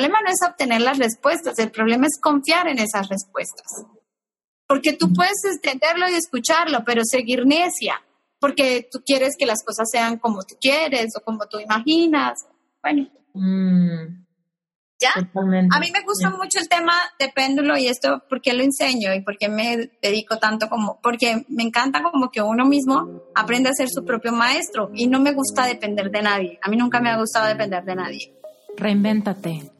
problema no es obtener las respuestas, el problema es confiar en esas respuestas. Porque tú puedes entenderlo y escucharlo, pero seguir necia, porque tú quieres que las cosas sean como tú quieres o como tú imaginas. Bueno. Mm. ¿Ya? A mí me gusta mucho el tema de péndulo y esto, porque lo enseño y porque me dedico tanto como, porque me encanta como que uno mismo aprende a ser su propio maestro y no me gusta depender de nadie. A mí nunca me ha gustado depender de nadie. Reinvéntate.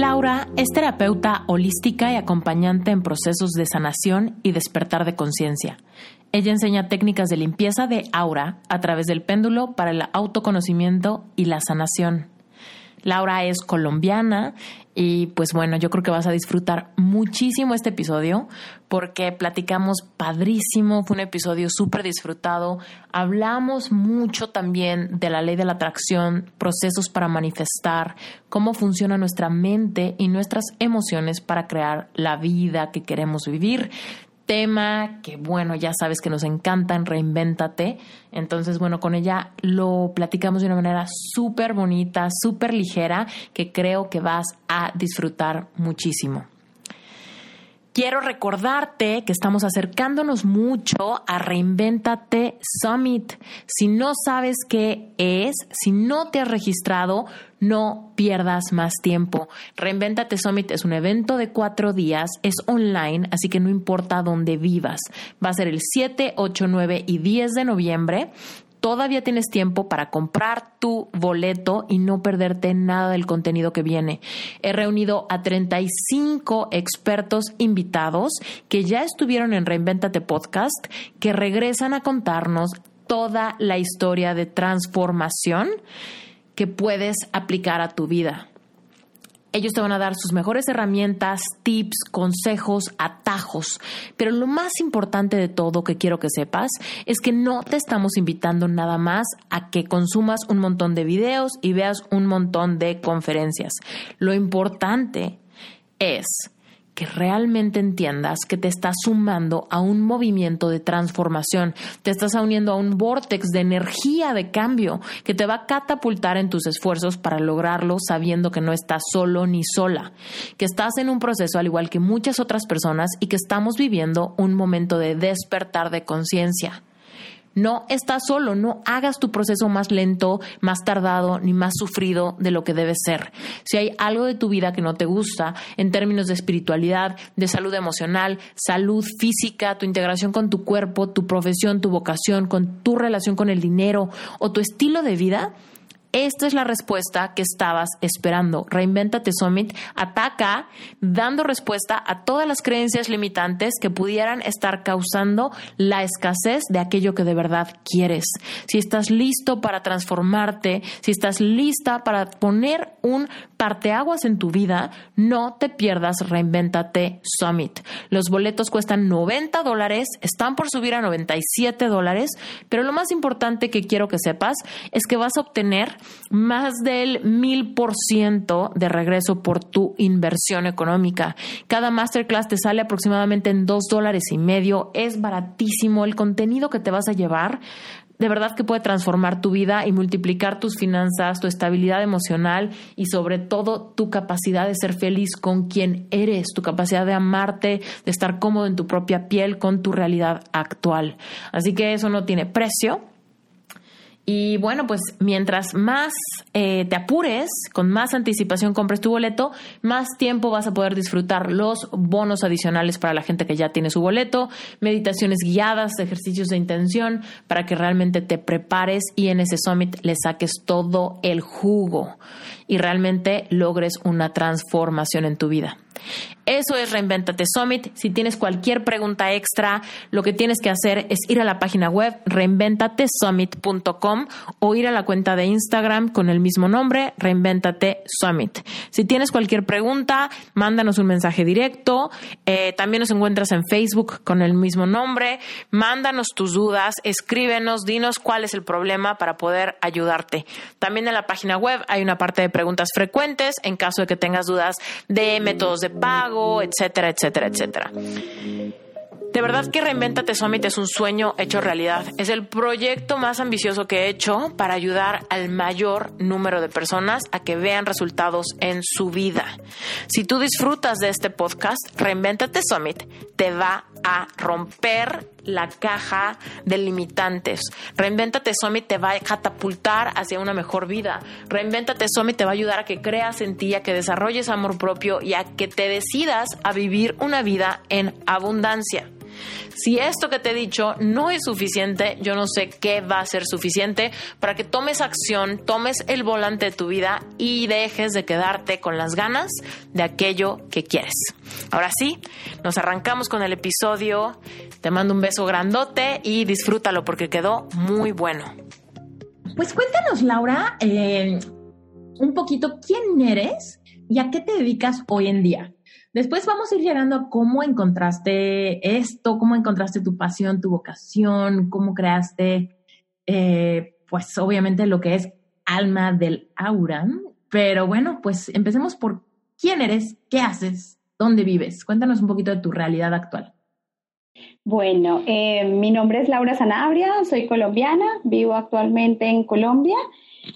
Laura es terapeuta holística y acompañante en procesos de sanación y despertar de conciencia. Ella enseña técnicas de limpieza de aura a través del péndulo para el autoconocimiento y la sanación. Laura es colombiana y pues bueno, yo creo que vas a disfrutar muchísimo este episodio porque platicamos padrísimo, fue un episodio súper disfrutado, hablamos mucho también de la ley de la atracción, procesos para manifestar, cómo funciona nuestra mente y nuestras emociones para crear la vida que queremos vivir tema que, bueno, ya sabes que nos encanta en Reinvéntate. Entonces, bueno, con ella lo platicamos de una manera súper bonita, súper ligera, que creo que vas a disfrutar muchísimo. Quiero recordarte que estamos acercándonos mucho a Reinventate Summit. Si no sabes qué es, si no te has registrado, no pierdas más tiempo. Reinventate Summit es un evento de cuatro días, es online, así que no importa dónde vivas. Va a ser el 7, 8, 9 y 10 de noviembre todavía tienes tiempo para comprar tu boleto y no perderte nada del contenido que viene. He reunido a 35 expertos invitados que ya estuvieron en Reinventate Podcast, que regresan a contarnos toda la historia de transformación que puedes aplicar a tu vida. Ellos te van a dar sus mejores herramientas, tips, consejos, atajos. Pero lo más importante de todo que quiero que sepas es que no te estamos invitando nada más a que consumas un montón de videos y veas un montón de conferencias. Lo importante es que realmente entiendas que te estás sumando a un movimiento de transformación, te estás uniendo a un vortex de energía de cambio que te va a catapultar en tus esfuerzos para lograrlo sabiendo que no estás solo ni sola, que estás en un proceso al igual que muchas otras personas y que estamos viviendo un momento de despertar de conciencia. No estás solo, no hagas tu proceso más lento, más tardado, ni más sufrido de lo que debe ser. Si hay algo de tu vida que no te gusta en términos de espiritualidad, de salud emocional, salud física, tu integración con tu cuerpo, tu profesión, tu vocación, con tu relación con el dinero o tu estilo de vida, esta es la respuesta que estabas esperando. Reinventate Summit ataca dando respuesta a todas las creencias limitantes que pudieran estar causando la escasez de aquello que de verdad quieres. Si estás listo para transformarte, si estás lista para poner un parteaguas en tu vida, no te pierdas Reinventate Summit. Los boletos cuestan 90 dólares, están por subir a 97 dólares, pero lo más importante que quiero que sepas es que vas a obtener más del mil por ciento de regreso por tu inversión económica. Cada masterclass te sale aproximadamente en dos dólares y medio. Es baratísimo el contenido que te vas a llevar de verdad que puede transformar tu vida y multiplicar tus finanzas, tu estabilidad emocional y sobre todo tu capacidad de ser feliz con quien eres, tu capacidad de amarte, de estar cómodo en tu propia piel con tu realidad actual. Así que eso no tiene precio Y bueno, pues mientras más eh, te apures, con más anticipación compres tu boleto, más tiempo vas a poder disfrutar los bonos adicionales para la gente que ya tiene su boleto, meditaciones guiadas, ejercicios de intención, para que realmente te prepares y en ese summit le saques todo el jugo y realmente logres una transformación en tu vida. Eso es Reinventate Summit. Si tienes cualquier pregunta extra, lo que tienes que hacer es ir a la página web reinventatesummit.com o ir a la cuenta de Instagram con el mismo nombre, Reinventate Summit. Si tienes cualquier pregunta, mándanos un mensaje directo. Eh, también nos encuentras en Facebook con el mismo nombre. Mándanos tus dudas, escríbenos, dinos cuál es el problema para poder ayudarte. También en la página web hay una parte de preguntas frecuentes en caso de que tengas dudas de métodos de pago, etcétera, etcétera, etcétera. De verdad que Reinventate Summit es un sueño hecho realidad. Es el proyecto más ambicioso que he hecho para ayudar al mayor número de personas a que vean resultados en su vida. Si tú disfrutas de este podcast, Reinventate Summit te va a romper la caja de limitantes. Reinventate Summit te va a catapultar hacia una mejor vida. Reinventate Summit te va a ayudar a que creas en ti, a que desarrolles amor propio y a que te decidas a vivir una vida en abundancia. Si esto que te he dicho no es suficiente, yo no sé qué va a ser suficiente para que tomes acción, tomes el volante de tu vida y dejes de quedarte con las ganas de aquello que quieres. Ahora sí, nos arrancamos con el episodio. Te mando un beso grandote y disfrútalo porque quedó muy bueno. Pues cuéntanos, Laura, eh, un poquito quién eres y a qué te dedicas hoy en día. Después vamos a ir llegando a cómo encontraste esto, cómo encontraste tu pasión, tu vocación, cómo creaste, eh, pues obviamente lo que es alma del aura. Pero bueno, pues empecemos por quién eres, qué haces, dónde vives. Cuéntanos un poquito de tu realidad actual. Bueno, eh, mi nombre es Laura Sanabria, soy colombiana, vivo actualmente en Colombia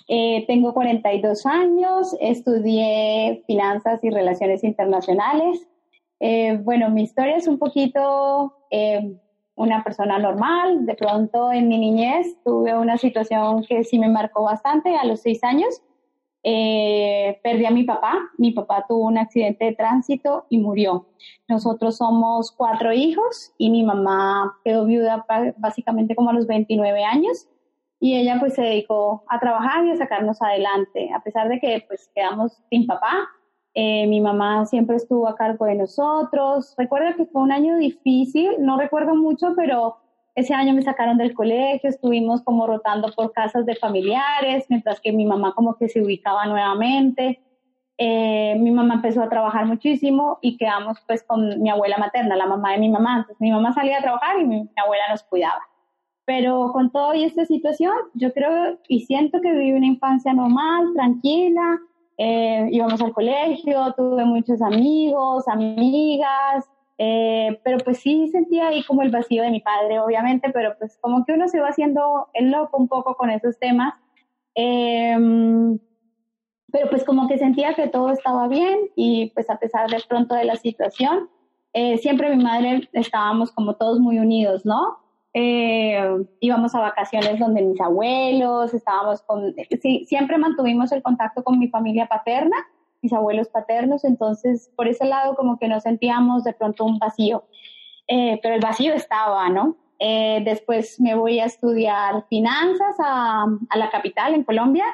eh, tengo 42 años, estudié finanzas y relaciones internacionales. Eh, bueno, mi historia es un poquito eh, una persona normal. De pronto en mi niñez tuve una situación que sí me marcó bastante. A los seis años perdí a mi papá. Mi papá tuvo un accidente de tránsito y murió. Nosotros somos cuatro hijos y mi mamá quedó viuda básicamente como a los 29 años y ella pues se dedicó a trabajar y a sacarnos adelante, a pesar de que pues quedamos sin papá. Eh, mi mamá siempre estuvo a cargo de nosotros. Recuerdo que fue un año difícil, no recuerdo mucho, pero ese año me sacaron del colegio, estuvimos como rotando por casas de familiares, mientras que mi mamá como que se ubicaba nuevamente. Eh, mi mamá empezó a trabajar muchísimo y quedamos pues con mi abuela materna, la mamá de mi mamá. Entonces mi mamá salía a trabajar y mi abuela nos cuidaba. Pero con toda esta situación, yo creo y siento que viví una infancia normal, tranquila. Eh, íbamos al colegio, tuve muchos amigos, amigas, eh, pero pues sí sentía ahí como el vacío de mi padre, obviamente, pero pues como que uno se va haciendo el loco un poco con esos temas. Em, pero pues como que sentía que todo estaba bien y pues a pesar de pronto de la situación, eh, siempre mi madre estábamos como todos muy unidos, ¿no? Eh, íbamos a vacaciones donde mis abuelos, estábamos con, sí, siempre mantuvimos el contacto con mi familia paterna, mis abuelos paternos, entonces por ese lado como que nos sentíamos de pronto un vacío, eh, pero el vacío estaba, ¿no? Eh, después me voy a estudiar finanzas a, a, la capital, en Colombia.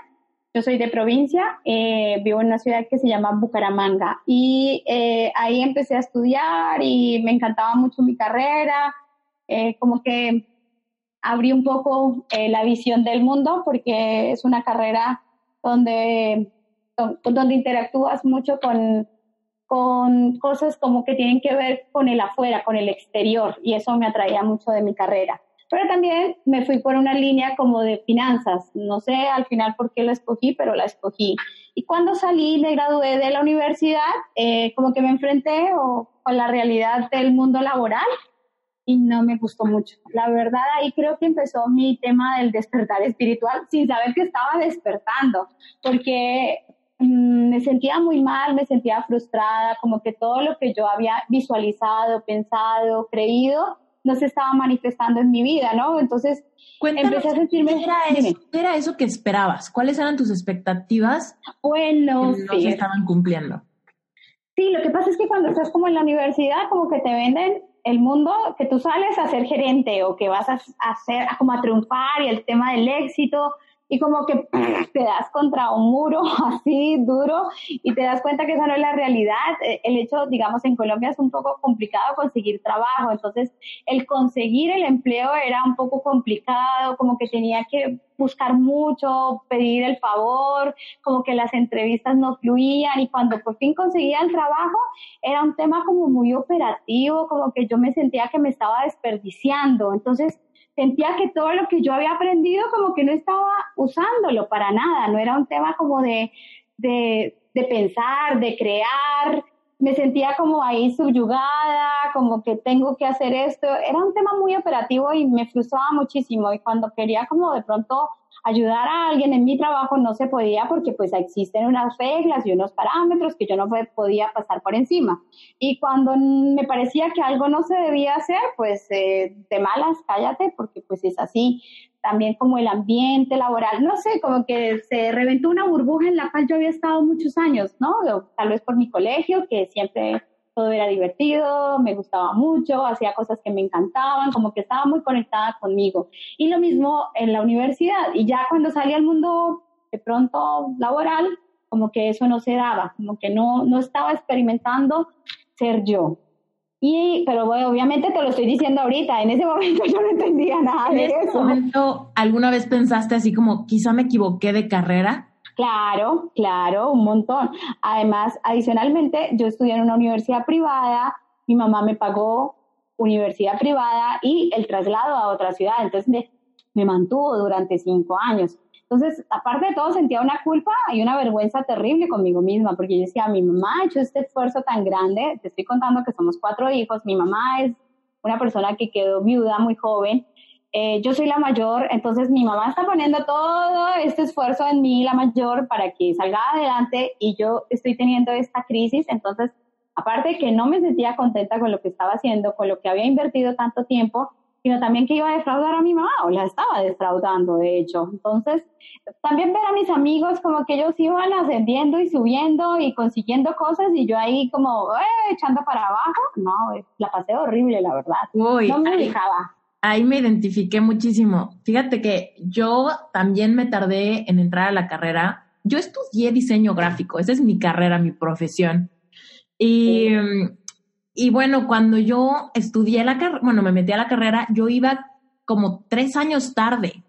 Yo soy de provincia, vivo en una ciudad que se llama Bucaramanga y ahí empecé a estudiar y me encantaba mucho mi carrera eh, como que abrí un poco eh, la visión del mundo porque es una carrera donde, donde interactúas mucho con, con cosas como que tienen que ver con el afuera, con el exterior, y eso me atraía mucho de mi carrera. Pero también me fui por una línea como de finanzas. No sé al final por qué la escogí, pero la escogí. Y cuando salí, me gradué de la universidad, eh, como que me enfrenté con la realidad del mundo laboral y no me gustó mucho. La verdad, ahí creo que empezó mi tema del despertar espiritual sin saber que estaba despertando, porque mm, me sentía muy mal, me sentía frustrada, como que todo lo que yo había visualizado, pensado, creído, no se estaba manifestando en mi vida, ¿no? Entonces, empecé a sentirme... ¿qué era, eso, ¿qué era eso que esperabas? ¿Cuáles eran tus expectativas? Bueno, que no se estaban cumpliendo. Sí, lo que pasa es que cuando estás como en la universidad, como que te venden el mundo que tú sales a ser gerente o que vas a hacer como a triunfar y el tema del éxito y como que te das contra un muro así duro y te das cuenta que esa no es la realidad. Eh, el hecho, digamos, en Colombia es un poco complicado conseguir trabajo, entonces el conseguir el empleo era un poco complicado, como que tenía que buscar mucho, pedir el favor, como que las entrevistas no fluían y cuando por fin conseguía el trabajo era un tema como muy operativo, como que yo me sentía que me estaba desperdiciando. Entonces, sentía que todo lo que yo había aprendido como que no estaba usándolo para nada, no era un tema como de, de, de pensar, de crear, me sentía como ahí subyugada, como que tengo que hacer esto, era un tema muy operativo y me frustraba muchísimo. Y cuando quería como de pronto ayudar a alguien en mi trabajo no se podía porque pues existen unas reglas y unos parámetros que yo no podía pasar por encima. Y cuando me parecía que algo no se debía hacer, pues eh, de malas, cállate porque pues es así. También como el ambiente laboral, no sé, como que se reventó una burbuja en la cual yo había estado muchos años, ¿no? Tal vez por mi colegio, que siempre todo era divertido, me gustaba mucho, hacía cosas que me encantaban, como que estaba muy conectada conmigo. Y lo mismo en la universidad. Y ya cuando salí al mundo de pronto laboral, como que eso no se daba, como que no, no estaba experimentando ser yo. Y, pero bueno, obviamente te lo estoy diciendo ahorita, en ese momento yo no entendía nada de eso. ¿En ese momento alguna vez pensaste así como, quizá me equivoqué de carrera? Claro, claro, un montón. Además, adicionalmente, yo estudié en una universidad privada, mi mamá me pagó universidad privada y el traslado a otra ciudad, entonces me, mantuvo durante cinco años. Entonces, aparte de todo, sentía una culpa y una vergüenza terrible conmigo misma, porque yo decía, mi mamá ha hecho este esfuerzo tan grande, te estoy contando que somos cuatro hijos, mi mamá es una persona que quedó viuda muy joven, eh, yo soy la mayor, entonces mi mamá está poniendo todo este esfuerzo en mí, la mayor, para que salga adelante y yo estoy teniendo esta crisis, entonces, aparte de que no me sentía contenta con lo que estaba haciendo, con lo que había invertido tanto tiempo, sino también que iba a defraudar a mi mamá, o la estaba defraudando, de hecho. Entonces, también ver a mis amigos como que ellos iban ascendiendo y subiendo y consiguiendo cosas y yo ahí como eh, echando para abajo, no, la pasé horrible, la verdad. no me dejaba ahí me identifiqué muchísimo. Fíjate que yo también me tardé en entrar a la carrera. Yo estudié diseño gráfico, esa es mi carrera, mi profesión. Y, y bueno, cuando yo estudié la carrera, bueno, me metí a la carrera, yo iba como tres años tarde.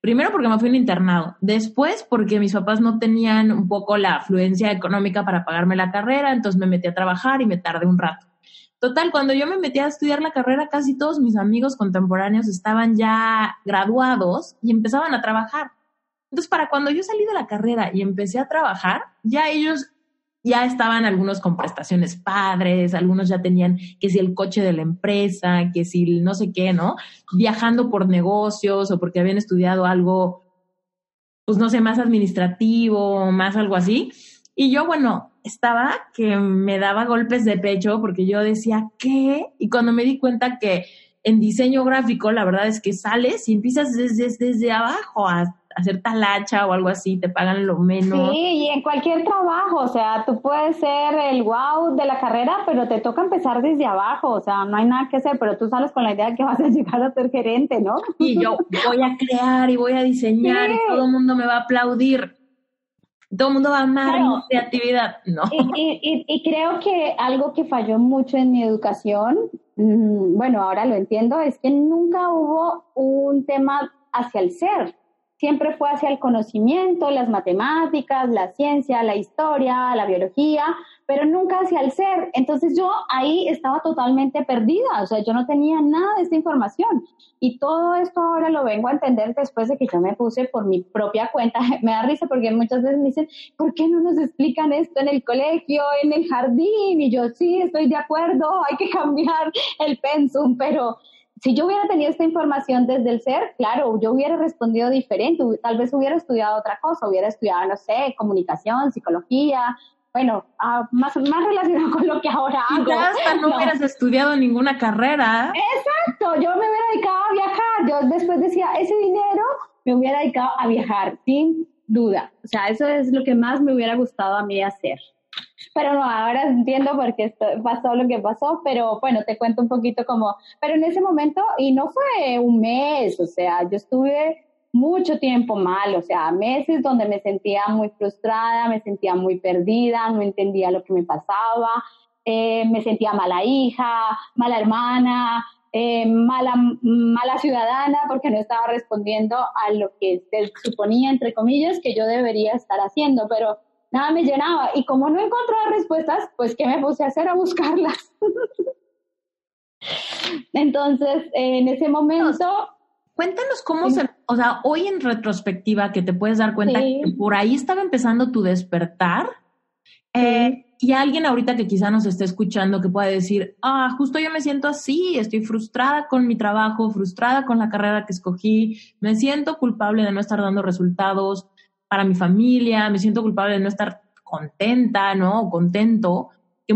Primero porque me fui a un internado, después porque mis papás no tenían un poco la afluencia económica para pagarme la carrera, entonces me metí a trabajar y me tardé un rato. Total, cuando yo me metí a estudiar la carrera, casi todos mis amigos contemporáneos estaban ya graduados y empezaban a trabajar. Entonces, para cuando yo salí de la carrera y empecé a trabajar, ya ellos ya estaban algunos con prestaciones padres, algunos ya tenían que si el coche de la empresa, que si no sé qué, ¿no? Viajando por negocios o porque habían estudiado algo, pues no sé, más administrativo, más algo así. Y yo, bueno, estaba que me daba golpes de pecho porque yo decía, ¿qué? Y cuando me di cuenta que en diseño gráfico, la verdad es que sales y empiezas desde, desde abajo a hacer talacha o algo así, te pagan lo menos. Sí, y en cualquier trabajo, o sea, tú puedes ser el wow de la carrera, pero te toca empezar desde abajo, o sea, no hay nada que hacer, pero tú sales con la idea de que vas a llegar a ser gerente, ¿no? Y yo voy a crear y voy a diseñar y todo el mundo me va a aplaudir todo el mundo va a amar mi creatividad, ¿no? Y, creo que algo que falló mucho en mi educación, mm, bueno, ahora lo entiendo, es que nunca hubo un tema hacia el ser. Siempre fue hacia el conocimiento, las matemáticas, la ciencia, la historia, la biología, pero nunca hacia el ser. Entonces yo ahí estaba totalmente perdida, o sea, yo no tenía nada de esta información. Y todo esto ahora lo vengo a entender después de que yo me puse por mi propia cuenta. Me da risa porque muchas veces me dicen, ¿por qué no nos explican esto en el colegio, en el jardín? Y yo, sí, estoy de acuerdo, hay que cambiar el pensum, pero si yo hubiera tenido esta información desde el ser, claro, yo hubiera respondido diferente, tal vez hubiera estudiado otra cosa, hubiera estudiado, no sé, comunicación, psicología, bueno, más, más relacionado con lo que ahora hago. hasta no, hubieras estudiado ninguna carrera. Exacto, yo me hubiera dedicado a viajar. Yo después decía, ese dinero me hubiera dedicado a viajar, sin duda. O sea, eso es lo que más me hubiera gustado a mí hacer. Pero no, ahora entiendo por qué pasó lo que pasó, pero bueno, te cuento un poquito como, pero en ese momento, y no fue un mes, o sea, yo estuve mucho tiempo mal, o sea, meses donde me sentía muy frustrada, me sentía muy perdida, no entendía lo que me pasaba, eh, me sentía mala hija, mala hermana, eh, mala, mala ciudadana porque no estaba respondiendo a lo que se suponía, entre comillas, que yo debería estar haciendo, pero nada me llenaba. Y como no encontraba respuestas, pues ¿qué me puse a hacer? A buscarlas. Entonces, en ese momento Cuéntanos cómo se, o sea, hoy en retrospectiva que te puedes dar cuenta que por ahí estaba empezando tu despertar. Eh, y alguien ahorita que quizá nos esté escuchando que pueda decir, ah, justo yo me siento así, estoy frustrada con mi trabajo, frustrada con la carrera que escogí, me siento culpable de no estar dando resultados para mi familia, me siento culpable de no estar contenta, ¿no? O contento.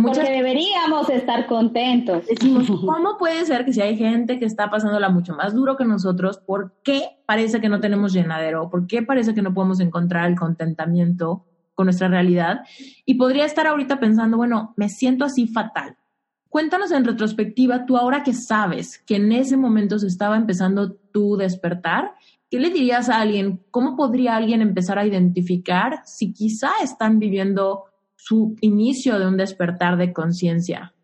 Porque deberíamos estar contentos. Decimos, ¿cómo puede ser que si hay gente que está pasándola mucho más duro que nosotros, ¿por qué parece que no tenemos llenadero? ¿Por qué parece que no podemos encontrar el contentamiento con nuestra realidad? Y podría estar ahorita pensando, bueno, me siento así fatal. Cuéntanos en retrospectiva, tú ahora que sabes que en ese momento se estaba empezando tu despertar, ¿qué le dirías a alguien? ¿Cómo podría alguien empezar a identificar si quizá están viviendo su inicio de un despertar de conciencia?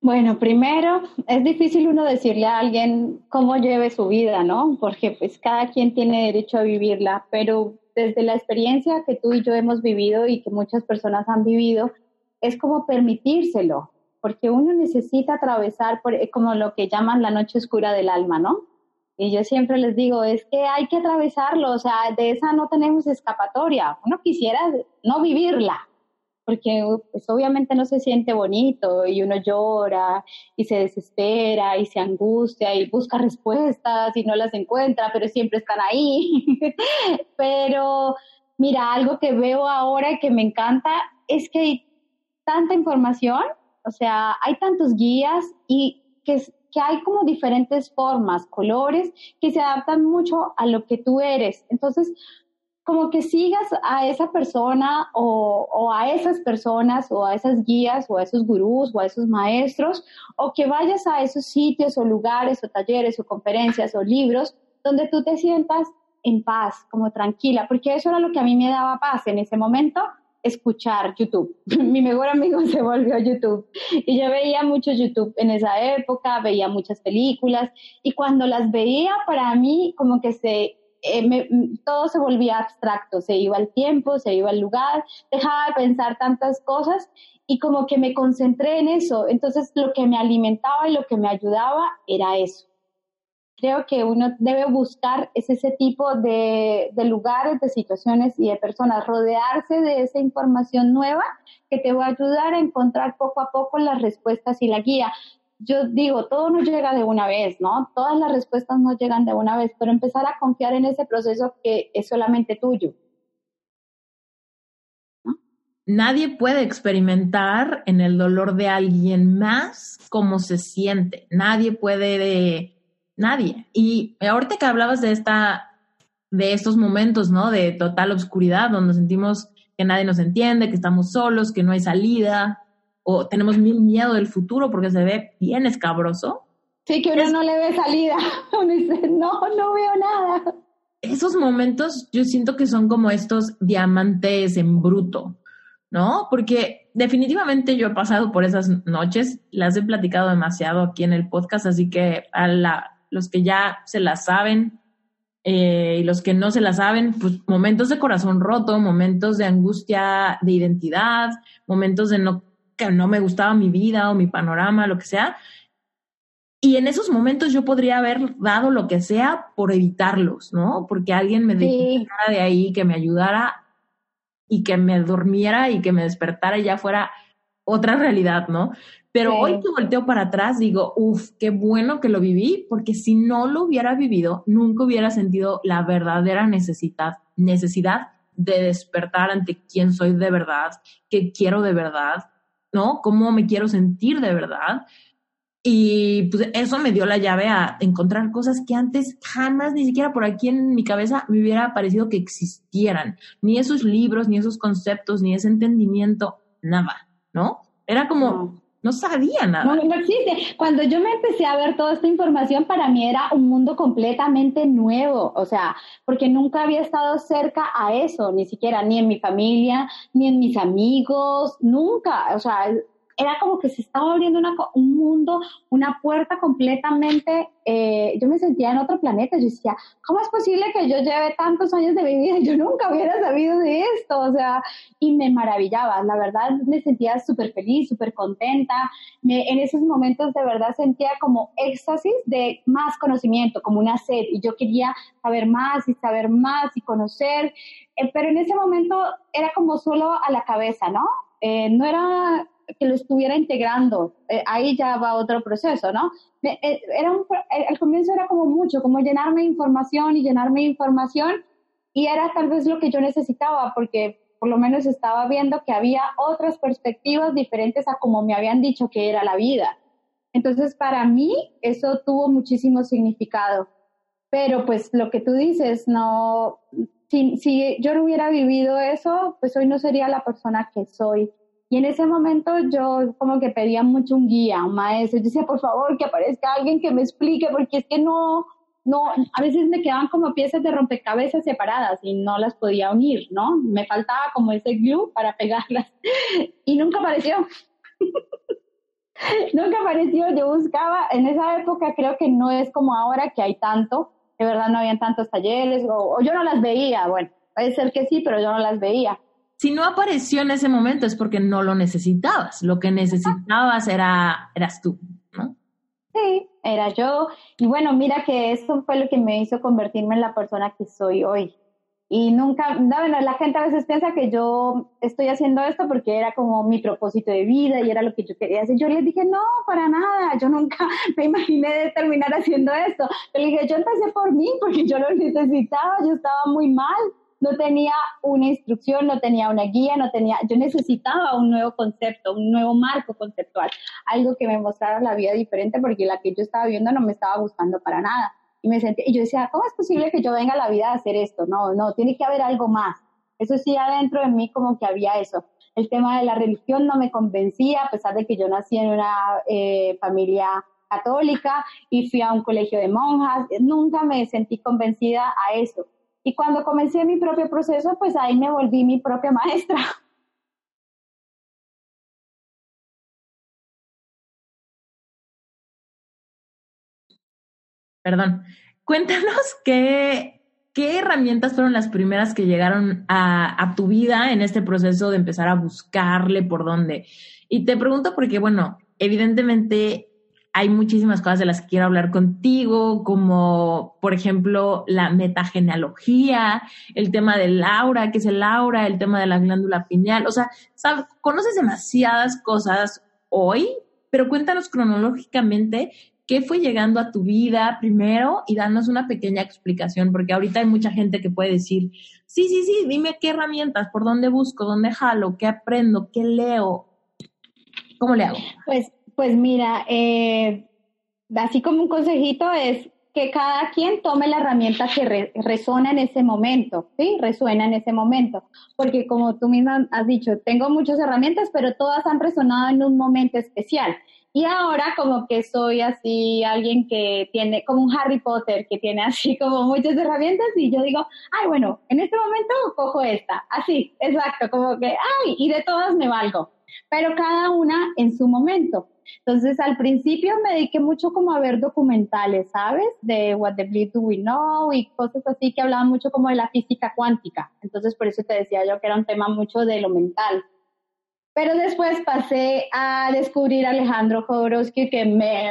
Bueno, primero, es difícil uno decirle a alguien cómo lleve su vida, ¿no? Porque pues cada quien tiene derecho a vivirla, pero desde la experiencia que tú y yo hemos vivido y que muchas personas han vivido, es como permitírselo, porque uno necesita atravesar por, como lo que llaman la noche oscura del alma, ¿no? Y yo siempre les digo, es que hay que atravesarlo, o sea, de esa no tenemos escapatoria. Uno quisiera no vivirla, porque pues, obviamente no se siente bonito y uno llora y se desespera y se angustia y busca respuestas y no las encuentra, pero siempre están ahí. pero mira, algo que veo ahora y que me encanta es que hay tanta información, o sea, hay tantos guías y que que hay como diferentes formas, colores que se adaptan mucho a lo que tú eres. Entonces, como que sigas a esa persona o, a esas personas o a esas guías o a esos gurús o a esos maestros o que vayas a esos sitios o lugares o talleres o conferencias o libros donde tú te sientas en paz, como tranquila, porque eso era lo que a mí me daba paz en ese momento, escuchar YouTube. Mi mejor amigo se volvió YouTube y yo veía mucho YouTube en esa época, veía muchas películas y cuando las veía para mí como que se eh, todo se volvía abstracto, se iba el tiempo, se iba el lugar, dejaba de pensar tantas cosas y como que me concentré en eso. Entonces lo que me alimentaba y lo que me ayudaba era eso creo que uno debe buscar ese tipo de, lugares, de situaciones y de personas, rodearse de esa información nueva que te va a ayudar a encontrar poco a poco las respuestas y la guía. Yo digo, todo no llega de una vez, ¿no? Todas las respuestas no llegan de una vez, pero empezar a confiar en ese proceso que es solamente tuyo. Nadie puede experimentar en el dolor de alguien más como se siente. Nadie puede Nadie. Y ahorita que hablabas de esta, de estos momentos, ¿no? De total oscuridad, donde sentimos que nadie nos entiende, que estamos solos, que no hay salida, o tenemos mil miedo del futuro porque se ve bien escabroso. Sí, que uno no le ve salida. no, no veo nada. Esos momentos yo siento que son como estos diamantes en bruto, ¿no? Porque definitivamente yo he pasado por esas noches, las he platicado demasiado aquí en el podcast, así que a la los que ya se la saben eh, y los que no se la saben, pues momentos de corazón roto, momentos de angustia de identidad, momentos de no, que no me gustaba mi vida o mi panorama, lo que sea. Y en esos momentos yo podría haber dado lo que sea por evitarlos, ¿no? Porque alguien me sí. de ahí, que me ayudara y que me durmiera y que me despertara y ya fuera otra realidad, ¿no? Pero hoy que volteo para atrás digo, uff, qué bueno que lo viví, porque si no lo hubiera vivido, nunca hubiera sentido la verdadera necesidad, necesidad de despertar ante quién soy de verdad, qué quiero de verdad, ¿no? Cómo me quiero sentir de verdad. Y pues eso me dio la llave a encontrar cosas que antes jamás, ni siquiera por aquí en mi cabeza, me hubiera parecido que existieran. Ni esos libros, ni esos conceptos, ni ese entendimiento, nada, ¿no? Era como, no sabía nada. No, existe. Cuando yo me empecé a ver toda esta información, para mí era un mundo completamente nuevo, o sea, porque nunca había estado cerca a eso, ni siquiera, ni en mi familia, ni en mis amigos, nunca, o sea, era como que se estaba abriendo una, un mundo, una puerta completamente, eh, yo me sentía en otro planeta, yo decía, ¿cómo es posible que yo lleve tantos años de mi vida y yo nunca hubiera sabido de esto? O sea, y me maravillaba, la verdad me sentía súper feliz, súper contenta, me, en esos momentos de verdad sentía como éxtasis de más conocimiento, como una sed, y yo quería saber más y saber más y conocer, eh, pero en ese momento era como solo a la cabeza, ¿no? Eh, no era que lo estuviera integrando. Eh, ahí ya va otro proceso, ¿no? Eh, era un, eh, al comienzo era como mucho, como llenarme de información y llenarme de información y era tal vez lo que yo necesitaba porque por lo menos estaba viendo que había otras perspectivas diferentes a como me habían dicho que era la vida. Entonces, para mí eso tuvo muchísimo significado. Pero pues lo que tú dices, no, si, si yo no hubiera vivido eso, pues hoy no sería la persona que soy. Y en ese momento yo como que pedía mucho un guía, un maestro. Yo decía, por favor, que aparezca alguien que me explique, porque es que no, no, a veces me quedaban como piezas de rompecabezas separadas y no las podía unir, ¿no? Me faltaba como ese glue para pegarlas. Y nunca apareció. nunca apareció. Yo buscaba, en esa época creo que no es como ahora que hay tanto, de verdad no habían tantos talleres, o, o yo no las veía, bueno, puede ser que sí, pero yo no las veía si no apareció en ese momento es porque no lo necesitabas. Lo que necesitabas era, eras tú, ¿no? Sí, era yo. Y bueno, mira que eso fue lo que me hizo convertirme en la persona que soy hoy. Y nunca, bueno, la gente a veces piensa que yo estoy haciendo esto porque era como mi propósito de vida y era lo que yo quería hacer. Yo les dije, no, para nada, yo nunca me imaginé de terminar haciendo esto. Pero dije, yo empecé por mí porque yo lo necesitaba, yo estaba muy mal no tenía una instrucción, no tenía una guía, no tenía, yo necesitaba un nuevo concepto, un nuevo marco conceptual, algo que me mostrara la vida diferente porque la que yo estaba viendo no me estaba gustando para nada. Y me sentí, y yo decía, ¿cómo es posible que yo venga a la vida a hacer esto? No, no, tiene que haber algo más. Eso sí, adentro de mí como que había eso. El tema de la religión no me convencía, a pesar de que yo nací en una eh, familia católica y fui a un colegio de monjas, nunca me sentí convencida a eso. Y cuando comencé mi propio proceso, pues ahí me volví mi propia maestra. Perdón. Cuéntanos qué, qué herramientas fueron las primeras que llegaron a, a tu vida en este proceso de empezar a buscarle por dónde. Y te pregunto porque, bueno, evidentemente hay muchísimas cosas de las que quiero hablar contigo, como por ejemplo la metagenealogía, el tema del aura, que es el aura, el tema de la glándula pineal. O sea, sabes, conoces demasiadas cosas hoy, pero cuéntanos cronológicamente qué fue llegando a tu vida primero y danos una pequeña explicación, porque ahorita hay mucha gente que puede decir, sí, sí, sí, dime qué herramientas, por dónde busco, dónde jalo, qué aprendo, qué leo. ¿Cómo le hago? Pues pues mira, eh, así como un consejito es que cada quien tome la herramienta que resuena en ese momento, ¿sí? Resuena en ese momento. Porque como tú misma has dicho, tengo muchas herramientas, pero todas han resonado en un momento especial. Y ahora como que soy así alguien que tiene, como un Harry Potter, que tiene así como muchas herramientas y yo digo, ay, bueno, en este momento cojo esta. Así, exacto, como que, ay, y de todas me valgo. Pero cada una en su momento. Entonces, al principio me dediqué mucho como a ver documentales, ¿sabes? De What the Bleed Do We Know y cosas así que hablaban mucho como de la física cuántica. Entonces, por eso te decía yo que era un tema mucho de lo mental. Pero después pasé a descubrir Alejandro Jodorowsky, que me,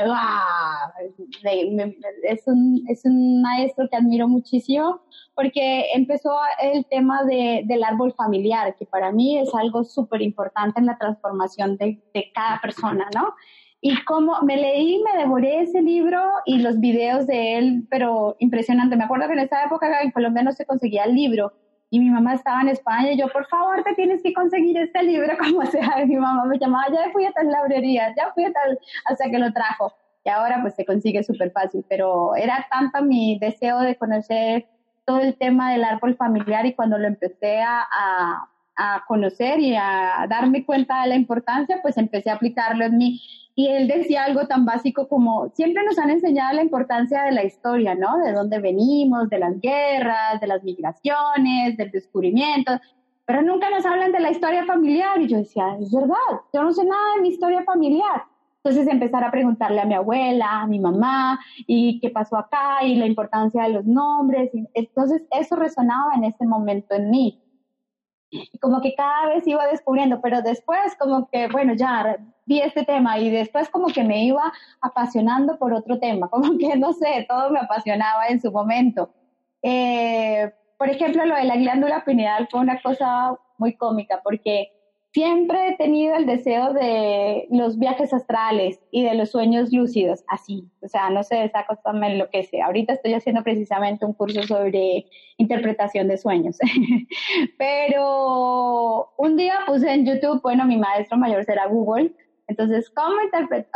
es, un, es un maestro que admiro muchísimo, porque empezó el tema de, del árbol familiar, que para mí es algo súper importante en la transformación de, de cada persona, ¿no? Y como me leí, me devoré ese libro y los videos de él, pero impresionante. Me acuerdo que en esa época en Colombia no se conseguía el libro y mi mamá estaba en España y yo, por favor, te tienes que conseguir este libro, como sea. Y mi mamá me llamaba, ya fui a tal librería, ya fui a tal, hasta que lo trajo. Y ahora pues se consigue súper fácil, pero era tanto mi deseo de conocer todo el tema del árbol familiar y cuando lo empecé a, a, conocer y a darme cuenta de la importancia, pues empecé a aplicarlo en mí. Y él decía algo tan básico como, siempre nos han enseñado la importancia de la historia, ¿no? De dónde venimos, de las guerras, de las migraciones, del descubrimiento, pero nunca nos hablan de la historia familiar. Y yo decía, es verdad, yo no sé nada de mi historia familiar. Entonces empezar a preguntarle a mi abuela, a mi mamá, y qué pasó acá, y la importancia de los nombres. Entonces eso resonaba en ese momento en mí. Y como que cada vez iba descubriendo, pero después como que, bueno, ya vi este tema y después como que me iba apasionando por otro tema, como que no sé, todo me apasionaba en su momento. Eh, por ejemplo, lo de la glándula pineal fue una cosa muy cómica porque Siempre he tenido el deseo de los viajes astrales y de los sueños lúcidos, así. O sea, no sé, esa cosa me enloquece. Ahorita estoy haciendo precisamente un curso sobre interpretación de sueños. Pero un día puse en YouTube, bueno, mi maestro mayor será Google, entonces, ¿cómo,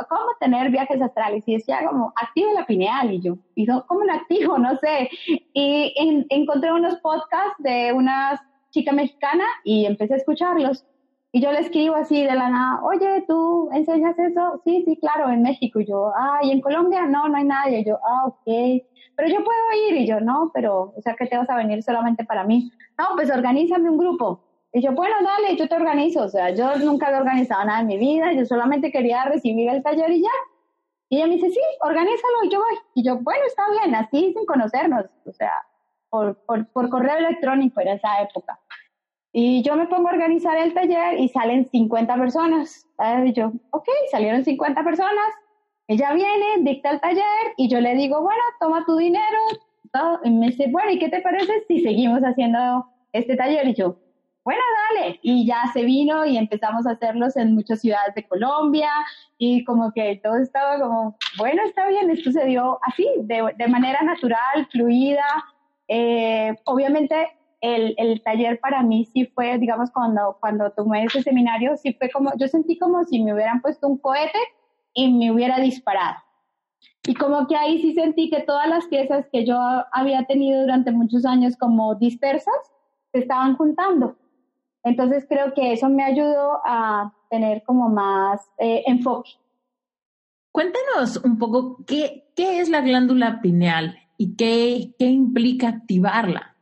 ¿cómo tener viajes astrales? Y decía como, active la pineal. Y yo, y ¿cómo lo activo? No sé. Y encontré unos podcasts de una chica mexicana y empecé a escucharlos. Y yo le escribo así de la nada, oye, ¿tú enseñas eso? Sí, sí, claro, en México. Y yo, ah, ¿y en Colombia? No, no hay nadie. Y yo, ah, ok. Pero yo puedo ir. Y yo, no, pero, o sea, que te vas a venir solamente para mí. No, pues organízame un grupo. Y yo, bueno, dale, yo te organizo. O sea, yo nunca había organizado nada en mi vida. Yo solamente quería recibir el taller y ya. Y ella me dice, sí, organízalo. Y yo voy. Y yo, bueno, está bien, así sin conocernos. O sea, por, por, por correo electrónico era esa época. Y yo me pongo a organizar el taller y salen 50 personas. Y yo, ok, salieron 50 personas. Ella viene, dicta el taller y yo le digo, bueno, toma tu dinero. Y me dice, bueno, ¿y qué te parece si seguimos haciendo este taller? Y yo, bueno, dale. Y ya se vino y empezamos a hacerlos en muchas ciudades de Colombia y como que todo estaba como, bueno, está bien, esto se dio así, de, de manera natural, fluida. Eh, obviamente el, el, taller para mí sí fue, digamos, cuando, cuando tomé ese seminario, sí fue como, yo sentí como si me hubieran puesto un cohete y me hubiera disparado. Y como que ahí sí sentí que todas las piezas que yo había tenido durante muchos años como dispersas se estaban juntando. Entonces creo que eso me ayudó a tener como más eh, enfoque. Cuéntanos un poco qué, qué es la glándula pineal y qué, qué implica activarla.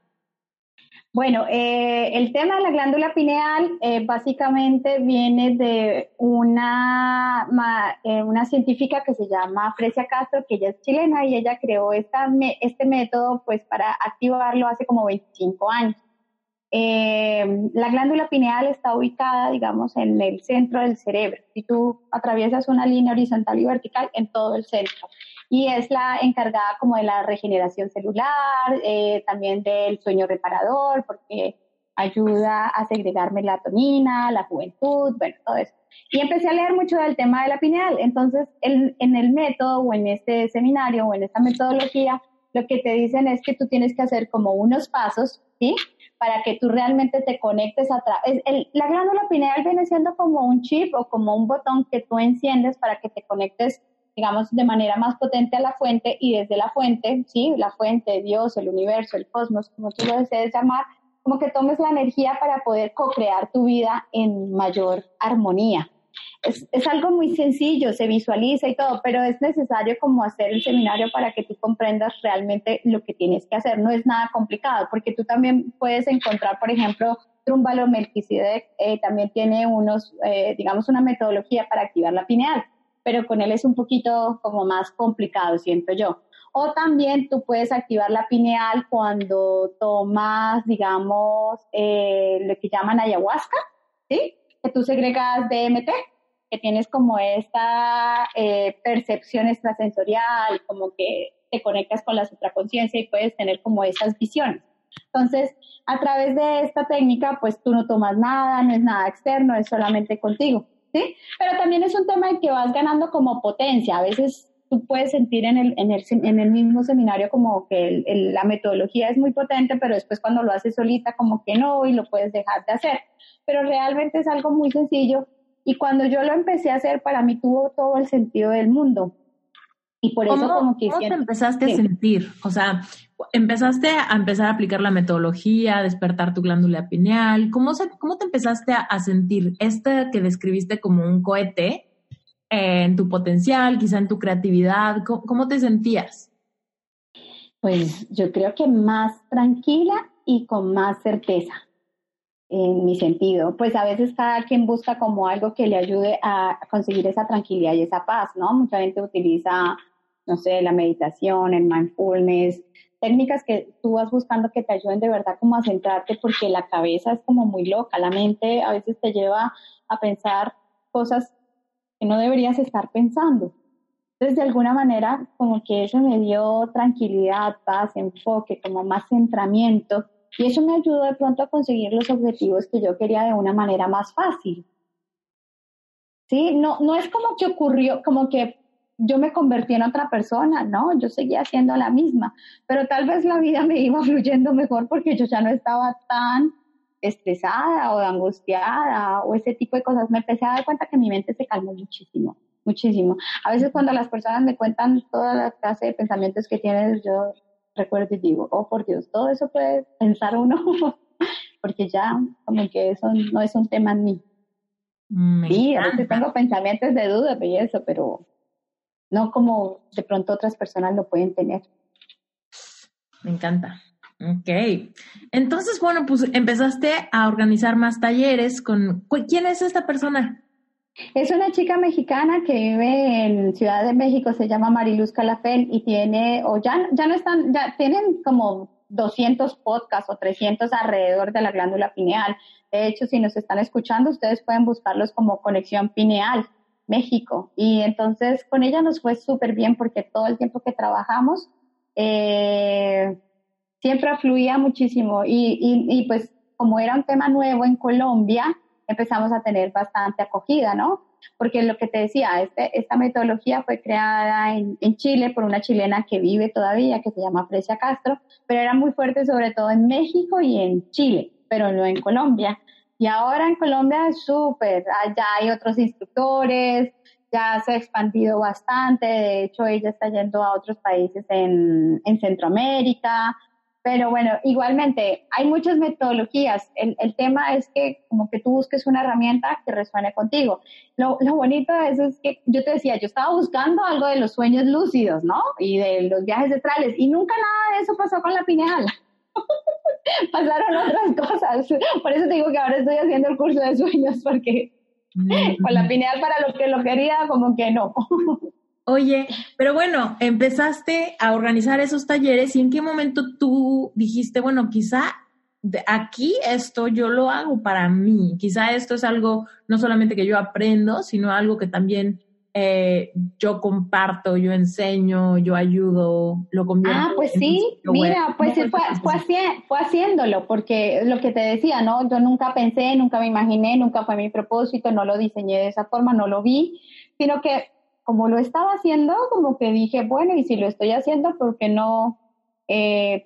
Bueno, eh, el tema de la glándula pineal eh, básicamente viene de una, eh, una científica que se llama Frecia Castro, que ella es chilena y ella creó esta, este método pues para activarlo hace como 25 años. La glándula pineal está ubicada, digamos, en el centro del cerebro. Si tú atraviesas una línea horizontal y vertical, en todo el centro y es la encargada como de la regeneración celular, eh, también del sueño reparador, porque ayuda a segregar melatonina, la juventud, bueno, todo eso. Y empecé a leer mucho del tema de la pineal. Entonces, en, en el método o en este seminario o en esta metodología, lo que te dicen es que tú tienes que hacer como unos pasos, ¿sí? Para que tú realmente te conectes a través. La glándula pineal viene siendo como un chip o como un botón que tú enciendes para que te conectes digamos, de manera más potente a la fuente y desde la fuente, ¿sí? La fuente, Dios, el universo, el cosmos, como tú lo desees llamar, como que tomes la energía para poder co-crear tu vida en mayor armonía. Es, es, algo muy sencillo, se visualiza y todo, pero es necesario como hacer el seminario para que tú comprendas realmente lo que tienes que hacer. No es nada complicado, porque tú también puedes encontrar, por ejemplo, Trumbalo Melquisedec eh, también tiene unos, eh, digamos, una metodología para activar la pineal pero con él es un poquito como más complicado, siento yo. O también tú puedes activar la pineal cuando tomas, digamos, eh, lo que llaman ayahuasca, ¿sí? Que tú segregas DMT, que tienes como esta eh, percepción extrasensorial, como que te conectas con la supraconciencia y puedes tener como esas visiones. Entonces, a través de esta técnica, pues tú no tomas nada, no es nada externo, es solamente contigo. ¿sí? Pero también es un tema en que vas ganando como potencia. A veces tú puedes sentir en el, en el, en el mismo seminario como que la metodología es muy potente, pero después cuando lo haces solita como que no y lo puedes dejar de hacer. Pero realmente es algo muy sencillo y cuando yo lo empecé a hacer para mí tuvo todo el sentido del mundo. Y por eso como que... ¿Cómo te empezaste a sentir? O sea, empezaste a empezar a aplicar la metodología, a despertar tu glándula pineal. ¿Cómo, se, cómo te empezaste a, sentir? Este que describiste como un cohete, en tu potencial, quizá en tu creatividad? ¿Cómo, te sentías? Pues yo creo que más tranquila y con más certeza en mi sentido. Pues a veces cada quien busca como algo que le ayude a conseguir esa tranquilidad y esa paz, ¿no? Mucha gente utiliza, no sé, la meditación, el mindfulness, técnicas que tú vas buscando que te ayuden de verdad como a centrarte porque la cabeza es como muy loca, la mente a veces te lleva a pensar cosas que no deberías estar pensando. Entonces, de alguna manera, como que eso me dio tranquilidad, paz, enfoque, como más centramiento, y eso me ayudó de pronto a conseguir los objetivos que yo quería de una manera más fácil. Sí, no, no es como que ocurrió, como que yo me convertí en otra persona, no, yo seguía siendo la misma, pero tal vez la vida me iba fluyendo mejor porque yo ya no estaba tan estresada o angustiada o ese tipo de cosas, me empecé a dar cuenta que mi mente se calmó muchísimo, muchísimo. A veces cuando las personas me cuentan toda la clase de pensamientos que tienen, yo recuerdo y digo, oh por Dios, todo eso puede pensar uno, porque ya como que eso no es un tema en mí. sí, a veces tengo pensamientos de duda y eso, pero no como de pronto otras personas lo pueden tener. Me encanta. Ok. Entonces, bueno, pues empezaste a organizar más talleres con... ¿Quién es esta persona? Es una chica mexicana que vive en Ciudad de México, se llama Mariluz Calafel y tiene, o ya, ya no están, ya tienen como 200 podcasts o 300 alrededor de la glándula pineal. De hecho, si nos están escuchando, ustedes pueden buscarlos como Conexión Pineal México. Y entonces con ella nos fue súper bien porque todo el tiempo que trabajamos, eh, siempre fluía muchísimo y, y, pues como era un tema nuevo en Colombia, empezamos a tener bastante acogida, ¿no? Porque lo que te decía, este, esta metodología fue creada en, en, Chile por una chilena que vive todavía, que se llama Frecia Castro, pero era muy fuerte sobre todo en México y en Chile, pero no en Colombia. Y ahora en Colombia es súper, ya hay otros instructores, ya se ha expandido bastante, de hecho ella está yendo a otros países en, en Centroamérica, pero bueno, igualmente, hay muchas metodologías. El, el, tema es que como que tú busques una herramienta que resuene contigo. Lo, lo, bonito de eso es que yo te decía, yo estaba buscando algo de los sueños lúcidos, ¿no? Y de los viajes astrales. Y nunca nada de eso pasó con la pineal. Pasaron otras cosas. Por eso te digo que ahora estoy haciendo el curso de sueños, porque mm. con la pineal para lo que lo quería, como que no. Oye, pero bueno, empezaste a organizar esos talleres y en qué momento tú dijiste, bueno, quizá aquí esto yo lo hago para mí, quizá esto es algo no solamente que yo aprendo, sino algo que también eh, yo comparto, yo enseño, yo ayudo, lo convierto. Ah, pues sí, mira, pues fue, fue, fue, haciéndolo, porque lo que te decía, ¿no? Yo nunca pensé, nunca me imaginé, nunca fue mi propósito, no lo diseñé de esa forma, no lo vi, sino que como lo estaba haciendo, como que dije, bueno, y si lo estoy haciendo, ¿por qué no eh,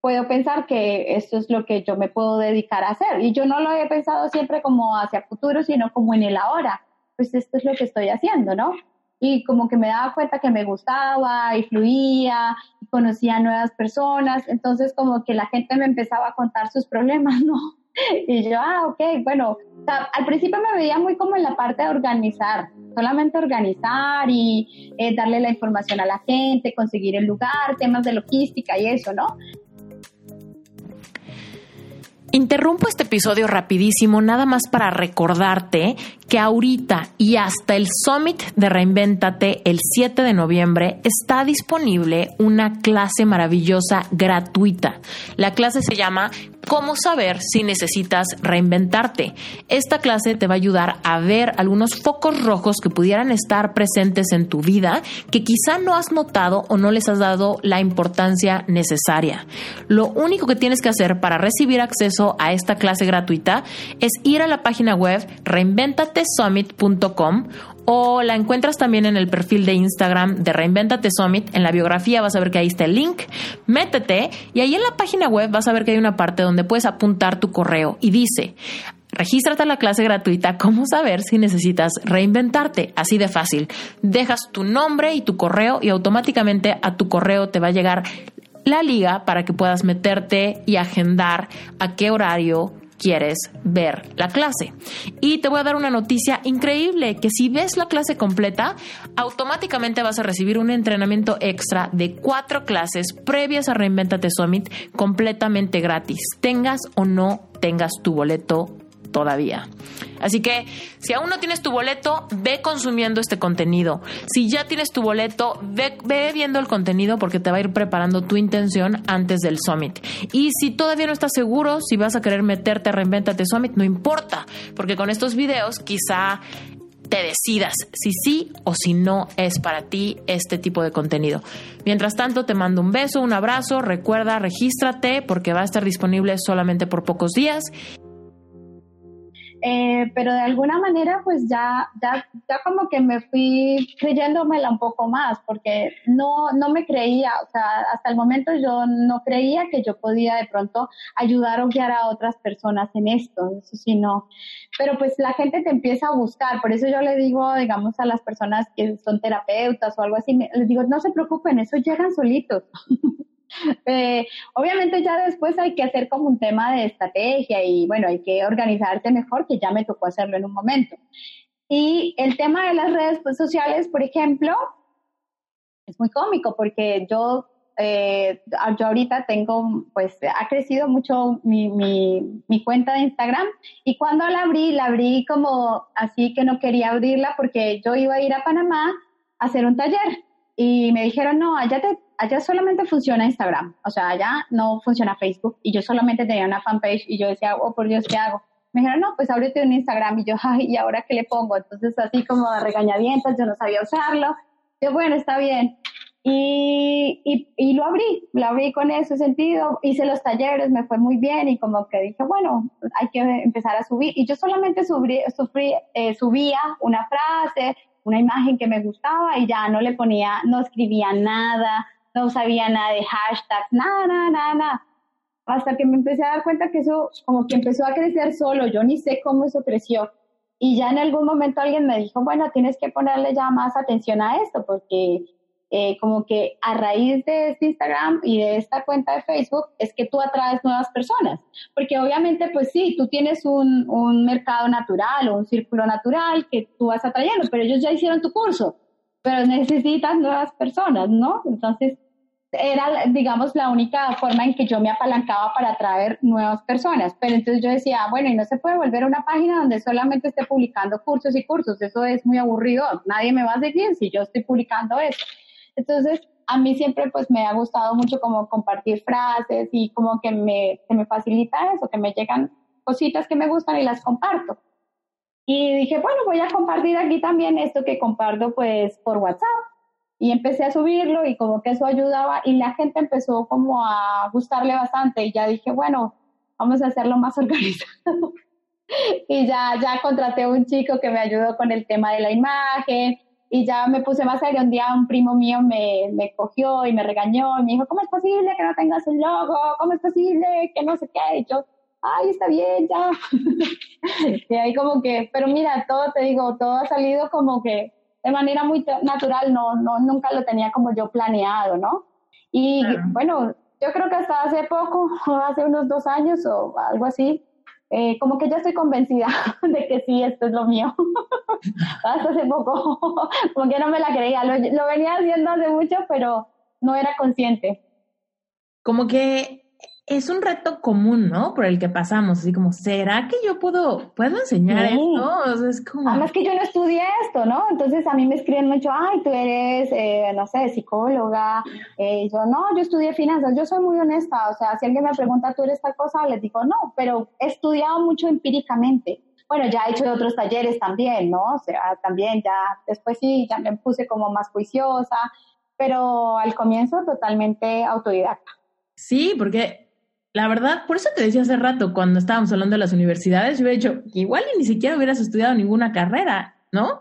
puedo pensar que esto es lo que yo me puedo dedicar a hacer? Y yo no lo he pensado siempre como hacia futuro, sino como en el ahora. Pues esto es lo que estoy haciendo, ¿no? Y como que me daba cuenta que me gustaba y fluía, y conocía nuevas personas, entonces como que la gente me empezaba a contar sus problemas, ¿no? Y yo, ah, ok, bueno, al principio me veía muy como en la parte de organizar, solamente organizar y eh, darle la información a la gente, conseguir el lugar, temas de logística y eso, ¿no? Interrumpo este episodio rapidísimo nada más para recordarte que ahorita y hasta el Summit de Reinventate el 7 de noviembre está disponible una clase maravillosa gratuita. La clase se llama cómo saber si necesitas reinventarte. Esta clase te va a ayudar a ver algunos focos rojos que pudieran estar presentes en tu vida que quizá no has notado o no les has dado la importancia necesaria. Lo único que tienes que hacer para recibir acceso a esta clase gratuita es ir a la página web reinventatesummit.com o la encuentras también en el perfil de Instagram de Reinventate Summit. En la biografía vas a ver que ahí está el link. Métete y ahí en la página web vas a ver que hay una parte donde puedes apuntar tu correo y dice Regístrate a la clase gratuita Cómo saber si necesitas reinventarte. Así de fácil. Dejas tu nombre y tu correo y automáticamente a tu correo te va a llegar la liga para que puedas meterte y agendar a qué horario quieres ver la clase. Y te voy a dar una noticia increíble, que si ves la clase completa, automáticamente vas a recibir un entrenamiento extra de cuatro clases previas a Reinventate Summit completamente gratis, tengas o no tengas tu boleto todavía. Así que si aún no tienes tu boleto, ve consumiendo este contenido. Si ya tienes tu boleto, ve, viendo el contenido porque te va a ir preparando tu intención antes del Summit. Y si todavía no estás seguro si vas a querer meterte a Reinventate Summit, no importa, porque con estos videos quizá te decidas si sí o si no es para ti este tipo de contenido. Mientras tanto, te mando un beso, un abrazo, recuerda, regístrate porque va a estar disponible solamente por pocos días eh, pero de alguna manera pues ya, ya, ya como que me fui creyéndomela un poco más porque no, no me creía, o sea, hasta el momento yo no creía que yo podía de pronto ayudar o guiar a otras personas en esto, eso sí no. Pero pues la gente te empieza a buscar, por eso yo le digo, digamos, a las personas que son terapeutas o algo así, les digo, no se preocupen, eso llegan solitos. Eh, obviamente ya después hay que hacer como un tema de estrategia y bueno, hay que organizarte mejor, que ya me tocó hacerlo en un momento. Y el tema de las redes sociales, por ejemplo, es muy cómico porque yo, eh, yo ahorita tengo, pues ha crecido mucho mi, mi, mi cuenta de Instagram y cuando la abrí, la abrí como así que no quería abrirla porque yo iba a ir a Panamá a hacer un taller y me dijeron, no, allá, te, allá solamente funciona Instagram, o sea, allá no funciona Facebook y yo solamente tenía una fanpage y yo decía, oh, por Dios, ¿qué hago? Me dijeron, no, pues ábrete un Instagram y yo, ay, ¿y ahora qué le pongo? Entonces, así como de regañadientas, yo no sabía usarlo. Yo, bueno, está bien. Y, y, y, lo abrí, lo abrí con ese sentido, hice los talleres, me fue muy bien y como que dije, bueno, hay que empezar a subir. Y yo solamente subí, sufrí, eh, subía una frase, una imagen que me gustaba y ya no le ponía, no escribía nada, no sabía nada de hashtags, nada, nada, nada, nada. Hasta que me empecé a dar cuenta que eso como que empezó a crecer solo, yo ni sé cómo eso creció. Y ya en algún momento alguien me dijo, bueno, tienes que ponerle ya más atención a esto porque eh, como que a raíz de este Instagram y de esta cuenta de Facebook es que tú atraes nuevas personas. Porque obviamente, pues sí, tú tienes un, un mercado natural o un círculo natural que tú vas atrayendo, pero ellos ya hicieron tu curso, pero necesitas nuevas personas, ¿no? Entonces, era, digamos, la única forma en que yo me apalancaba para atraer nuevas personas. Pero entonces yo decía, bueno, y no se puede volver a una página donde solamente esté publicando cursos y cursos. Eso es muy aburrido. Nadie me va a seguir si yo estoy publicando eso. Entonces, a mí siempre pues me ha gustado mucho como compartir frases y como que me, me facilita eso, que me llegan cositas que me gustan y las comparto. Y dije, bueno, voy a compartir aquí también esto que comparto pues por WhatsApp. Y empecé a subirlo y como que eso ayudaba y la gente empezó como a gustarle bastante y ya dije, bueno, vamos a hacerlo más organizado. y ya, ya contraté a un chico que me ayudó con el tema de la imagen, y ya me puse más serio. Un día un primo mío me, me cogió y me regañó y me dijo, ¿cómo es posible que no tengas un logo? ¿Cómo es posible que no sé qué? Y yo, ay, está bien, ya. y ahí como que, pero mira, todo te digo, todo ha salido como que de manera muy natural, no, no, nunca lo tenía como yo planeado, ¿no? Y bueno, yo creo que hasta hace poco, hace unos dos años o algo así, eh, como que ya estoy convencida de que sí, esto es lo mío. Hasta hace poco, como que no me la creía. Lo, lo venía haciendo hace mucho, pero no era consciente. Como que es un reto común, ¿no? Por el que pasamos, así como, ¿será que yo puedo, puedo enseñar esto? es como... Además que yo no estudié esto, ¿no? Entonces a mí me escriben mucho, ay, tú eres, eh, no sé, psicóloga. Eh, yo, no, yo estudié finanzas, yo soy muy honesta, o sea, si alguien me pregunta, ¿tú eres tal cosa? Les digo, no, pero he estudiado mucho empíricamente. Bueno, ya he hecho otros talleres también, ¿no? O sea, también ya, después sí, ya me puse como más juiciosa, pero al comienzo totalmente autodidacta. Sí, porque la verdad, por eso te decía hace rato, cuando estábamos hablando de las universidades, yo hubiera dicho, igual ni siquiera hubieras estudiado ninguna carrera, ¿no?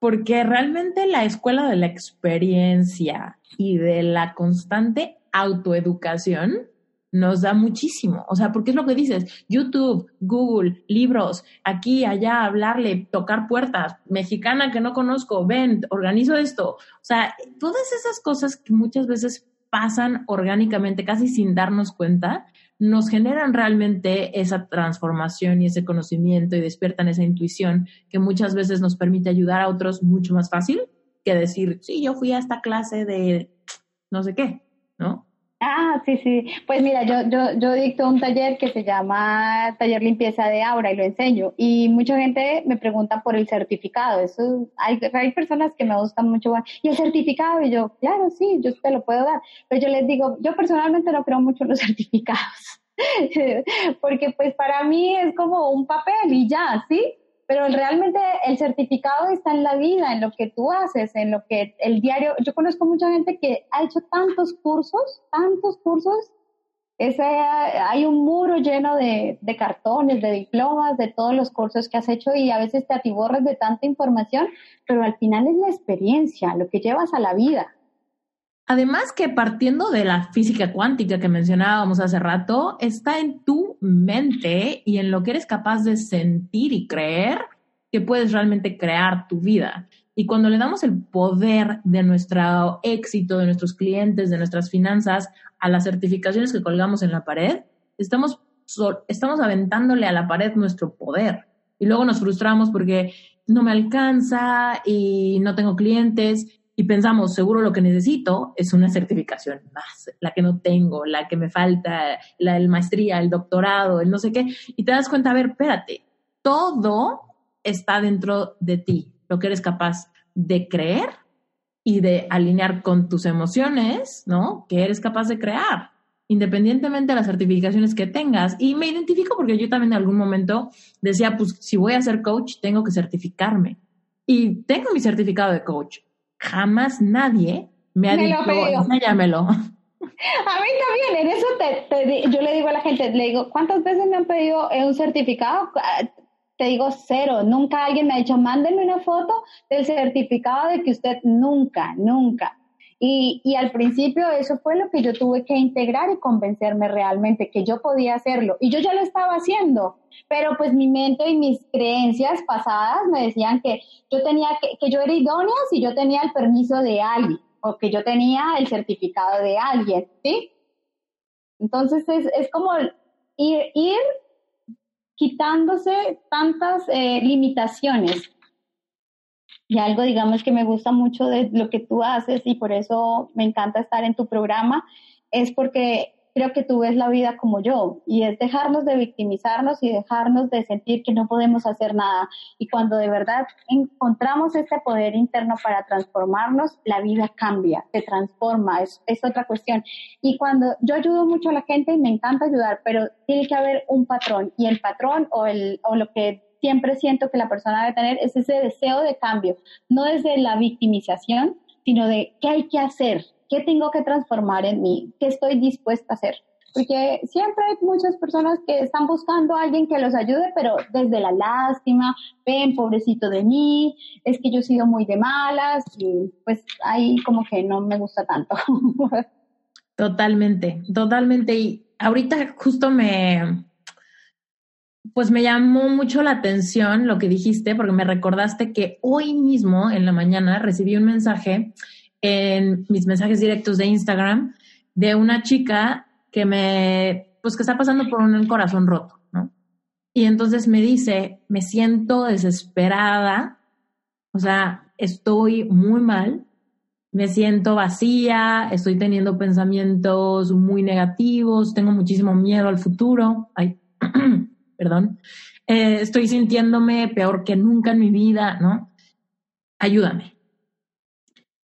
porque realmente la escuela de la experiencia y de la constante autoeducación nos da muchísimo. O sea, porque es lo que dices, YouTube, Google, libros, aquí, allá, hablarle, tocar puertas, mexicana que no conozco, ven, organizo esto. O sea, todas esas cosas que muchas veces pasan orgánicamente, casi sin darnos cuenta, nos generan realmente esa transformación y ese conocimiento y despiertan esa intuición que muchas veces nos permite ayudar a otros mucho más fácil que decir, sí, yo fui a esta clase de no sé qué, ¿no? Ah, sí, sí. Pues mira, yo, yo, yo dicto un taller que se llama Taller Limpieza de Aura y lo enseño. Y mucha gente me pregunta por el certificado. Eso, hay, hay personas que me gustan mucho. ¿Y el certificado? Y yo, claro, sí, yo te lo puedo dar. Pero yo les digo, yo personalmente no creo mucho en los certificados. Porque pues para mí es como un papel y ya, ¿sí? Pero realmente el certificado está en la vida, en lo que tú haces, en lo que el diario, yo conozco mucha gente que ha hecho tantos cursos, tantos cursos, ese, hay un muro lleno de, de, cartones, de diplomas, de todos los cursos que has hecho y a veces te atiborras de tanta información, pero al final es la experiencia, lo que llevas a la vida. Además que partiendo de la física cuántica que mencionábamos hace rato, está en tu mente y en lo que eres capaz de sentir y creer que puedes realmente crear tu vida. Y cuando le damos el poder de nuestro éxito, de nuestros clientes, de nuestras finanzas a las certificaciones que colgamos en la pared, estamos, estamos aventándole a la pared nuestro poder. Y luego nos frustramos porque no me alcanza y no tengo clientes y pensamos, seguro lo que necesito es una certificación más, la que no tengo, la que me falta, la del maestría, el doctorado, el no sé qué, y te das cuenta, a ver, espérate, todo está dentro de ti, lo que eres capaz de creer y de alinear con tus emociones, ¿no? Que eres capaz de crear, independientemente de las certificaciones que tengas. Y me identifico porque yo también en algún momento decía, pues si voy a ser coach, tengo que certificarme. Y tengo mi certificado de coach, jamás nadie me ha dicho, llámelo. A mí también, en eso te, yo le digo a la gente, le digo, ¿cuántas veces me han pedido un certificado? Ah, te digo cero, nunca alguien me ha dicho, mándenme una foto del certificado de que usted nunca, nunca. Y, y, al principio eso fue lo que yo tuve que integrar y convencerme realmente que yo podía hacerlo. Y yo ya lo estaba haciendo, pero pues mi mente y mis creencias pasadas me decían que yo tenía que, que yo era idónea si yo tenía el permiso de alguien o que yo tenía el certificado de alguien, ¿sí? Entonces es, es como ir, ir quitándose tantas eh, limitaciones y algo, digamos, que me gusta mucho de lo que tú haces y por eso me encanta estar en tu programa, es porque creo que tú ves la vida como yo y es dejarnos de victimizarnos y dejarnos de sentir que no podemos hacer nada. Y cuando de verdad encontramos este poder interno para transformarnos, la vida cambia, se transforma, es, es otra cuestión. Y cuando yo ayudo mucho a la gente y me encanta ayudar, pero tiene que haber un patrón y el patrón o, el, o lo que siempre siento que la persona debe tener es ese deseo de cambio, no desde la victimización, sino de qué hay que hacer, qué tengo que transformar en mí, qué estoy dispuesta a hacer. Porque siempre hay muchas personas que están buscando a alguien que los ayude, pero desde la lástima, ven, pobrecito de mí, es que yo he sido muy de malas y pues ahí como que no me gusta tanto. Totalmente, totalmente. Y ahorita justo me, pues me llamó mucho la atención lo que dijiste, porque me recordaste que hoy mismo en la mañana recibí un mensaje en mis mensajes directos de Instagram de una chica que me, pues que está pasando por un corazón roto, ¿no? Y entonces me dice, me siento desesperada, o sea, estoy muy mal, me siento vacía, estoy teniendo pensamientos muy negativos, tengo muchísimo miedo al futuro. Ay, perdón, eh, estoy sintiéndome peor que nunca en mi vida, ¿no? Ayúdame.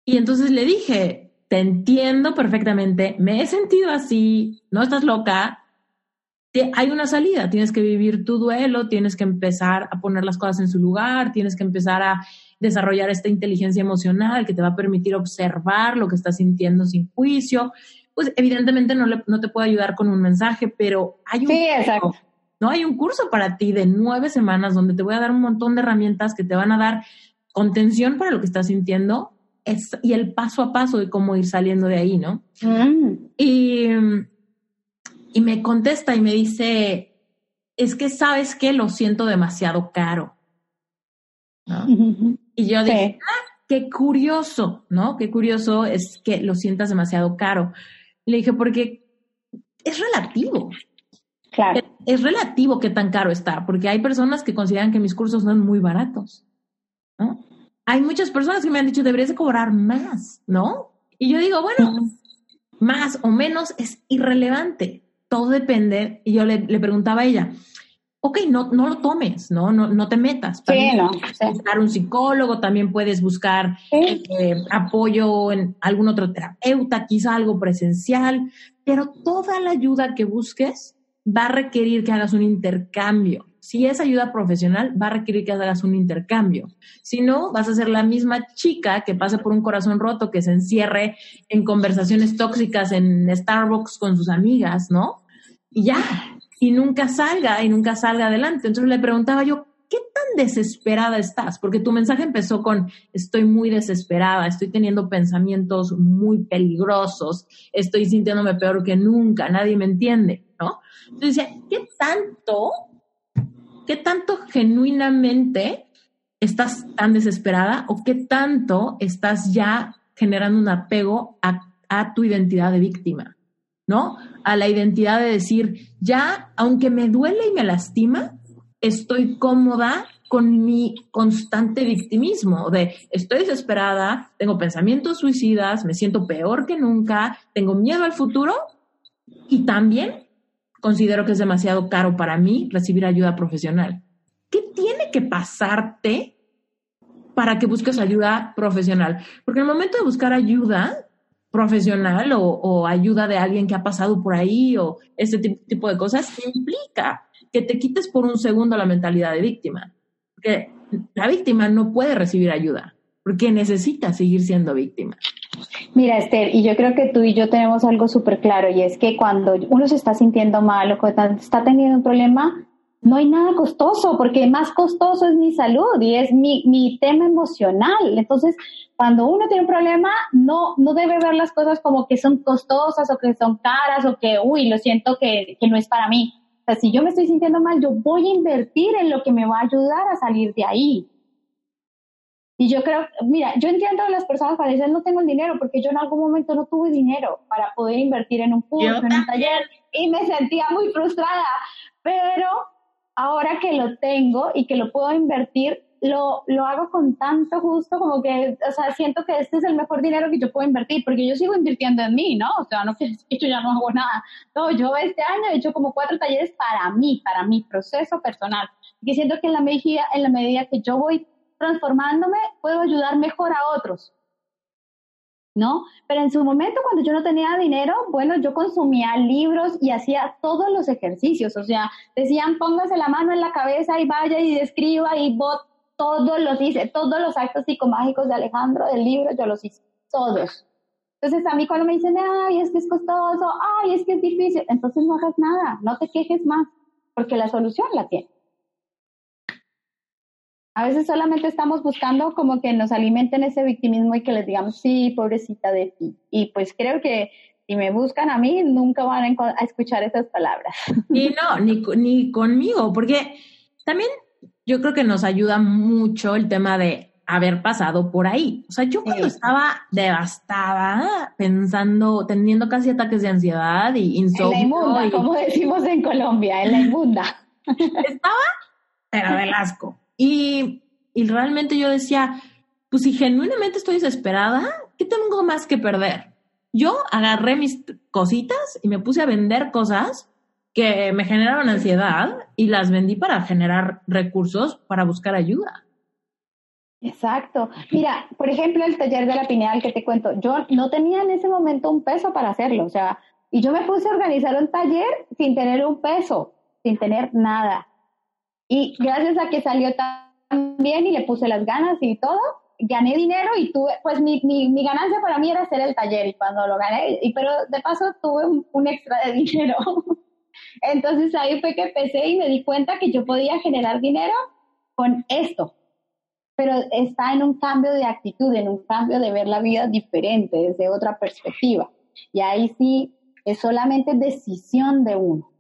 Y entonces le dije, te entiendo perfectamente, me he sentido así, no estás loca, hay una salida, tienes que vivir tu duelo, tienes que empezar a poner las cosas en su lugar, tienes que empezar a desarrollar esta inteligencia emocional que te va a permitir observar lo que estás sintiendo sin juicio. Pues evidentemente no, no te puedo ayudar con un mensaje, pero hay un... Sí, exacto ¿no? Hay un curso para ti de nueve semanas donde te voy a dar un montón de herramientas que te van a dar contención para lo que estás sintiendo es, y el paso a paso de cómo ir saliendo de ahí, ¿no? Mm. Y, y me contesta y me dice, es que sabes que lo siento demasiado caro. ¿no? Y yo dije, Sí. ah, qué curioso, ¿no? Qué curioso es que lo sientas demasiado caro. Le dije, porque es relativo. Claro. Es relativo qué tan caro está, porque hay personas que consideran que mis cursos son muy baratos, ¿no? Hay muchas personas que me han dicho, deberías de cobrar más, ¿no? Y yo digo, bueno, más o menos es irrelevante. Todo depende. Y yo le, le preguntaba a ella, ok, no, no lo tomes, ¿no? No, no te metas. Sí, También no. puedes sí. buscar un psicólogo, también puedes buscar Sí. eh, apoyo en algún otro terapeuta, quizá algo presencial, pero toda la ayuda que busques va a requerir que hagas un intercambio. Si es ayuda profesional, va a requerir que hagas un intercambio. Si no, vas a ser la misma chica que pase por un corazón roto, que se encierre en conversaciones tóxicas en Starbucks con sus amigas, ¿no? Y ya, y nunca salga, y nunca salga adelante. Entonces le preguntaba yo, ¿qué tan desesperada estás? Porque tu mensaje empezó con, estoy muy desesperada, estoy teniendo pensamientos muy peligrosos, estoy sintiéndome peor que nunca, nadie me entiende, ¿no? Entonces ¿qué tanto, qué tanto genuinamente estás tan desesperada o qué tanto estás ya generando un apego a, a tu identidad de víctima, ¿no? A la identidad de decir, ya, aunque me duele y me lastima, estoy cómoda con mi constante victimismo de estoy desesperada, tengo pensamientos suicidas, me siento peor que nunca, tengo miedo al futuro y también considero que es demasiado caro para mí recibir ayuda profesional. ¿Qué tiene que pasarte para que busques ayuda profesional? Porque en el momento de buscar ayuda profesional o, o ayuda de alguien que ha pasado por ahí o ese ti- tipo de cosas, implica que te quites por un segundo la mentalidad de víctima. Porque la víctima no puede recibir ayuda porque necesita seguir siendo víctima. Mira, Esther, y yo creo que tú y yo tenemos algo súper claro, y es que cuando uno se está sintiendo mal o está teniendo un problema, no hay nada costoso, porque más costoso es mi salud y es mi, mi tema emocional. Entonces, cuando uno tiene un problema, no, no debe ver las cosas como que son costosas o que son caras o que, uy, lo siento que, que no es para mí. O sea, si yo me estoy sintiendo mal, yo voy a invertir en lo que me va a ayudar a salir de ahí. Y yo creo, mira, yo entiendo a las personas cuando dicen no tengo el dinero, porque yo en algún momento no tuve dinero para poder invertir en un curso, en un taller, y me sentía muy frustrada. Pero ahora que lo tengo y que lo puedo invertir, lo, lo hago con tanto gusto como que, o sea, siento que este es el mejor dinero que yo puedo invertir, porque yo sigo invirtiendo en mí, ¿no? O sea, no que yo ya no hago nada. No, yo este año he hecho como cuatro talleres para mí, para mi proceso personal. Y siento que en la medida, en la medida que yo voy transformándome, puedo ayudar mejor a otros. ¿No? Pero en su momento, cuando yo no tenía dinero, bueno, yo consumía libros y hacía todos los ejercicios. O sea, decían, póngase la mano en la cabeza y vaya y describa y vos todos los hice, todos los actos psicomágicos de Alejandro del libro, yo los hice, todos. Entonces, a mí cuando me dicen, ay, es que es costoso, ay, es que es difícil, entonces no hagas nada, no te quejes más, porque la solución la tienes. A veces solamente estamos buscando como que nos alimenten ese victimismo y que les digamos, sí, pobrecita de ti. Y pues creo que si me buscan a mí, nunca van a, escuchar esas palabras. Y no, ni, ni conmigo, porque también yo creo que nos ayuda mucho el tema de haber pasado por ahí. O sea, yo cuando Sí. estaba devastada, pensando, teniendo casi ataques de ansiedad y En la insomnio, inmunda, y como decimos en Colombia, en la inmunda. estaba, pero del asco. Y, y realmente yo decía, pues si genuinamente estoy desesperada, ¿qué tengo más que perder? Yo agarré mis cositas y me puse a vender cosas que me generaron ansiedad y las vendí para generar recursos para buscar ayuda. Exacto. Mira, por ejemplo, el taller de la pineal que te cuento, yo no tenía en ese momento un peso para hacerlo, o sea, y yo me puse a organizar un taller sin tener un peso, sin tener nada. Y gracias a que salió tan bien y le puse las ganas y todo, gané dinero y tuve, pues mi, mi, mi ganancia para mí era hacer el taller y cuando lo gané, y, pero de paso tuve un, un extra de dinero. Entonces ahí fue que empecé y me di cuenta que yo podía generar dinero con esto. pero está en un cambio de actitud, en un cambio de ver la vida diferente, desde otra perspectiva. Y ahí sí es solamente decisión de uno.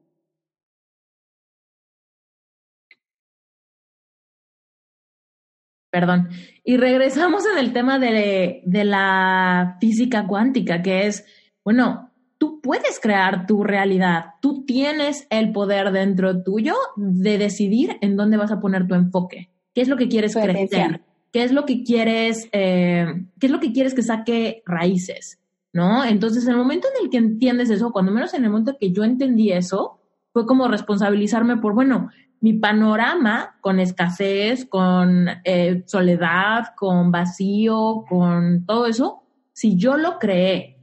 Perdón. Y regresamos en el tema de, de la física cuántica, que es, bueno, tú puedes crear tu realidad, tú tienes el poder dentro tuyo de decidir en dónde vas a poner tu enfoque, qué es lo que quieres crecer, qué es lo que quieres, eh, qué es lo que quieres que saque raíces, ¿no? Entonces, en el momento en el que entiendes eso, cuando menos en el momento que yo entendí eso, fue como responsabilizarme por, bueno, mi panorama con escasez, con eh, soledad, con vacío, con todo eso, si yo lo creé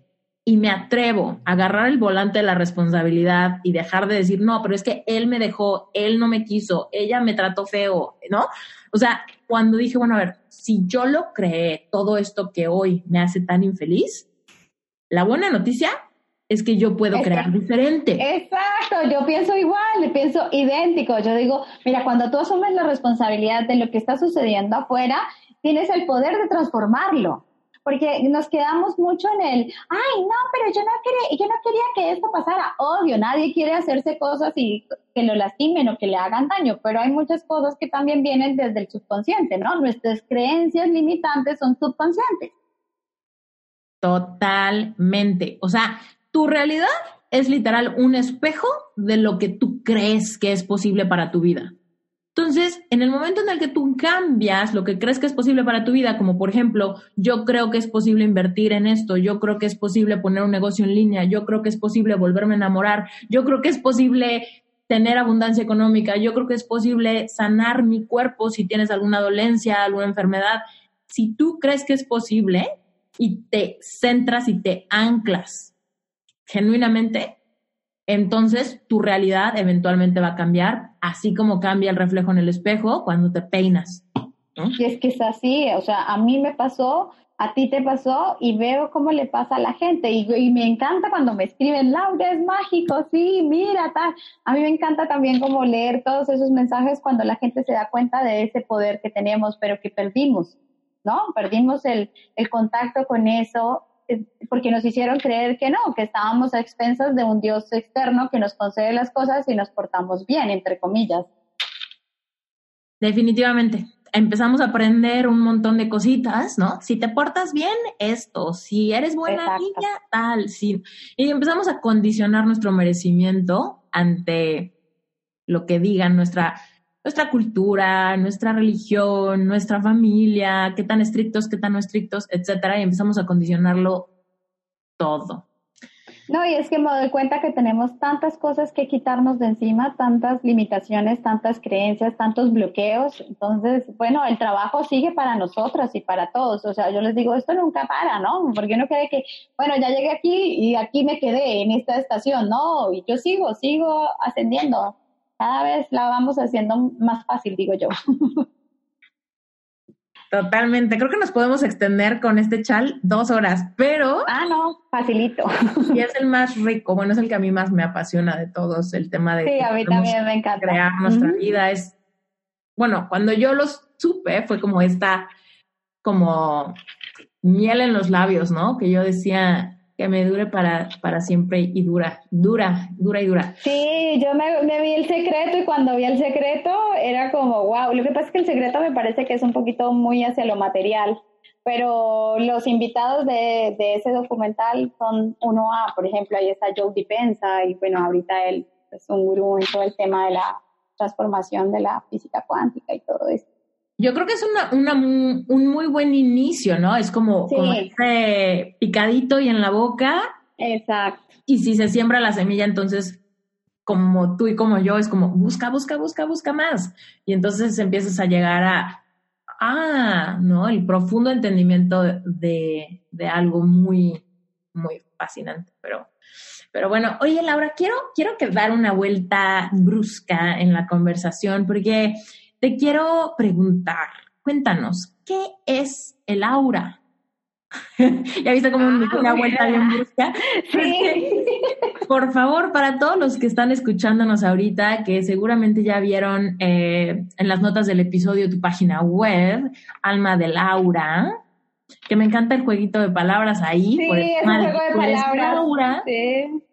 y me atrevo a agarrar el volante de la responsabilidad y dejar de decir, no, pero es que él me dejó, él no me quiso, ella me trató feo, ¿no? O sea, cuando dije, bueno, a ver, si yo lo creé, todo esto que hoy me hace tan infeliz, la buena noticia es que yo puedo crear diferente. Exacto, yo pienso igual, pienso idéntico. Yo digo, mira, cuando tú asumes la responsabilidad de lo que está sucediendo afuera, tienes el poder de transformarlo. Porque nos quedamos mucho en el, ay, no, pero yo no, quería, yo no quería que esto pasara. Obvio, nadie quiere hacerse cosas y que lo lastimen o que le hagan daño, pero hay muchas cosas que también vienen desde el subconsciente, ¿no? Nuestras creencias limitantes son subconscientes. Totalmente. O sea, tu realidad es literal un espejo de lo que tú crees que es posible para tu vida. Entonces, en el momento en el que tú cambias lo que crees que es posible para tu vida, como por ejemplo, yo creo que es posible invertir en esto, yo creo que es posible poner un negocio en línea, yo creo que es posible volverme a enamorar, yo creo que es posible tener abundancia económica, yo creo que es posible sanar mi cuerpo si tienes alguna dolencia, alguna enfermedad. Si tú crees que es posible y te centras y te anclas genuinamente, entonces tu realidad eventualmente va a cambiar, así como cambia el reflejo en el espejo cuando te peinas. Y es que es así, o sea, a mí me pasó, a ti te pasó y veo cómo le pasa a la gente y, me encanta cuando me escriben, Laura, es mágico, sí, mira, tal. A mí me encanta también como leer todos esos mensajes cuando la gente se da cuenta de ese poder que tenemos, pero que perdimos, ¿no? Perdimos el, el contacto con eso porque nos hicieron creer que no, que estábamos a expensas de un Dios externo que nos concede las cosas y nos portamos bien, entre comillas. Definitivamente. Empezamos a aprender un montón de cositas, ¿no? Si te portas bien, esto. Si eres buena niña, tal. Sí. Y empezamos a condicionar nuestro merecimiento ante lo que digan nuestra nuestra cultura, nuestra religión, nuestra familia, qué tan estrictos, qué tan no estrictos, etcétera, y empezamos a condicionarlo todo. No, y es que me doy cuenta que tenemos tantas cosas que quitarnos de encima, tantas limitaciones, tantas creencias, tantos bloqueos. Entonces, bueno, el trabajo sigue para nosotras y para todos. O sea, yo les digo, esto nunca para, ¿no? Porque no quede que, bueno, ya llegué aquí y aquí me quedé en esta estación. No, y yo sigo, sigo ascendiendo cada vez la vamos haciendo más fácil, digo yo. Totalmente. Creo que nos podemos extender con este chal dos horas, pero. Ah, no, facilito. Y es el más rico. Bueno, es el que a mí más me apasiona de todos, el tema de. Sí, a mí también me encanta. Crear nuestra vida es. Bueno, cuando yo los supe, fue como esta, como miel en los labios, ¿no? Que yo decía, que me dure para, para siempre y dura, dura, dura y dura. Sí, yo me, vi el secreto y cuando vi el secreto era como, wow, lo que pasa es que el secreto me parece que es un poquito muy hacia lo material, pero los invitados de, de ese documental son uno a, por ejemplo, ahí está Joe Dispenza y bueno, ahorita él es un gurú en todo el tema de la transformación de la física cuántica y todo esto yo creo que es una, un muy buen inicio, ¿no? Es como, como ese picadito y en la boca. Exacto. Y si se siembra la semilla, entonces, como tú y como yo, es como busca, busca, busca, busca más. Y entonces empiezas a llegar a, ah, ¿no? El profundo entendimiento de, de algo muy, muy fascinante. Pero, pero bueno, oye, Laura, quiero, quiero que dar una vuelta brusca en la conversación, porque te quiero preguntar, cuéntanos, ¿qué es el aura? ya viste cómo me una vuelta bien brusca. Sí. Por favor, para todos los que están escuchándonos ahorita, que seguramente ya vieron eh, en las notas del episodio tu página web, Alma de Laura, que me encanta el jueguito de palabras ahí. Sí, es un juego de palabras. Laura, sí.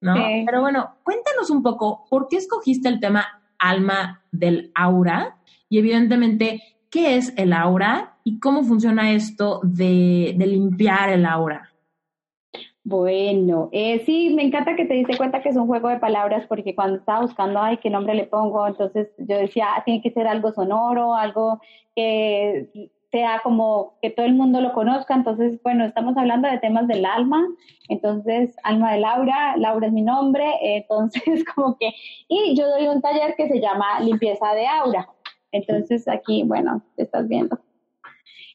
¿no? Pero bueno, cuéntanos un poco, ¿por qué escogiste el tema Alma del Aura? Y evidentemente, ¿qué es el aura y cómo funciona esto de, limpiar el aura? Bueno, eh, sí, me encanta que te diste cuenta que es un juego de palabras porque cuando estaba buscando, ay, qué nombre le pongo, entonces yo decía, ah, tiene que ser algo sonoro, algo que sea como que todo el mundo lo conozca. Entonces, bueno, estamos hablando de temas del alma, entonces, alma de Laura, Laura es mi nombre, entonces como que, y yo doy un taller que se llama limpieza de aura. Entonces aquí, bueno, te estás viendo.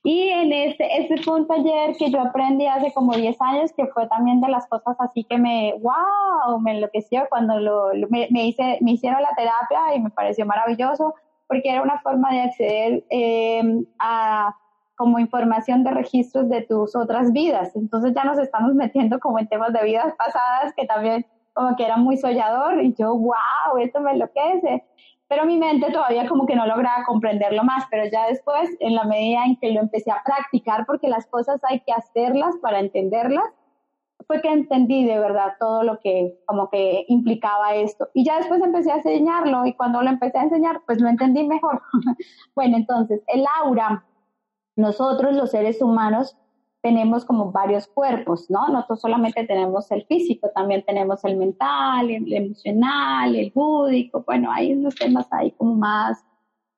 Y en este, este fue un taller que yo aprendí hace como 10 años, que fue también de las cosas así que me, wow, me enloqueció cuando lo, me, hice, me hicieron la terapia y me pareció maravilloso, porque era una forma de acceder eh, a como información de registros de tus otras vidas. Entonces ya nos estamos metiendo como en temas de vidas pasadas que también como que era muy sollador y yo, wow, esto me enloquece pero mi mente todavía como que no lograba comprenderlo más, pero ya después, en la medida en que lo empecé a practicar, porque las cosas hay que hacerlas para entenderlas, fue que entendí de verdad todo lo que como que implicaba esto. Y ya después empecé a enseñarlo y cuando lo empecé a enseñar, pues lo entendí mejor. bueno, entonces, el aura, nosotros los seres humanos tenemos como varios cuerpos, ¿no? Nosotros solamente tenemos el físico, también tenemos el mental, el emocional, el búdico, bueno, hay unos temas ahí como más,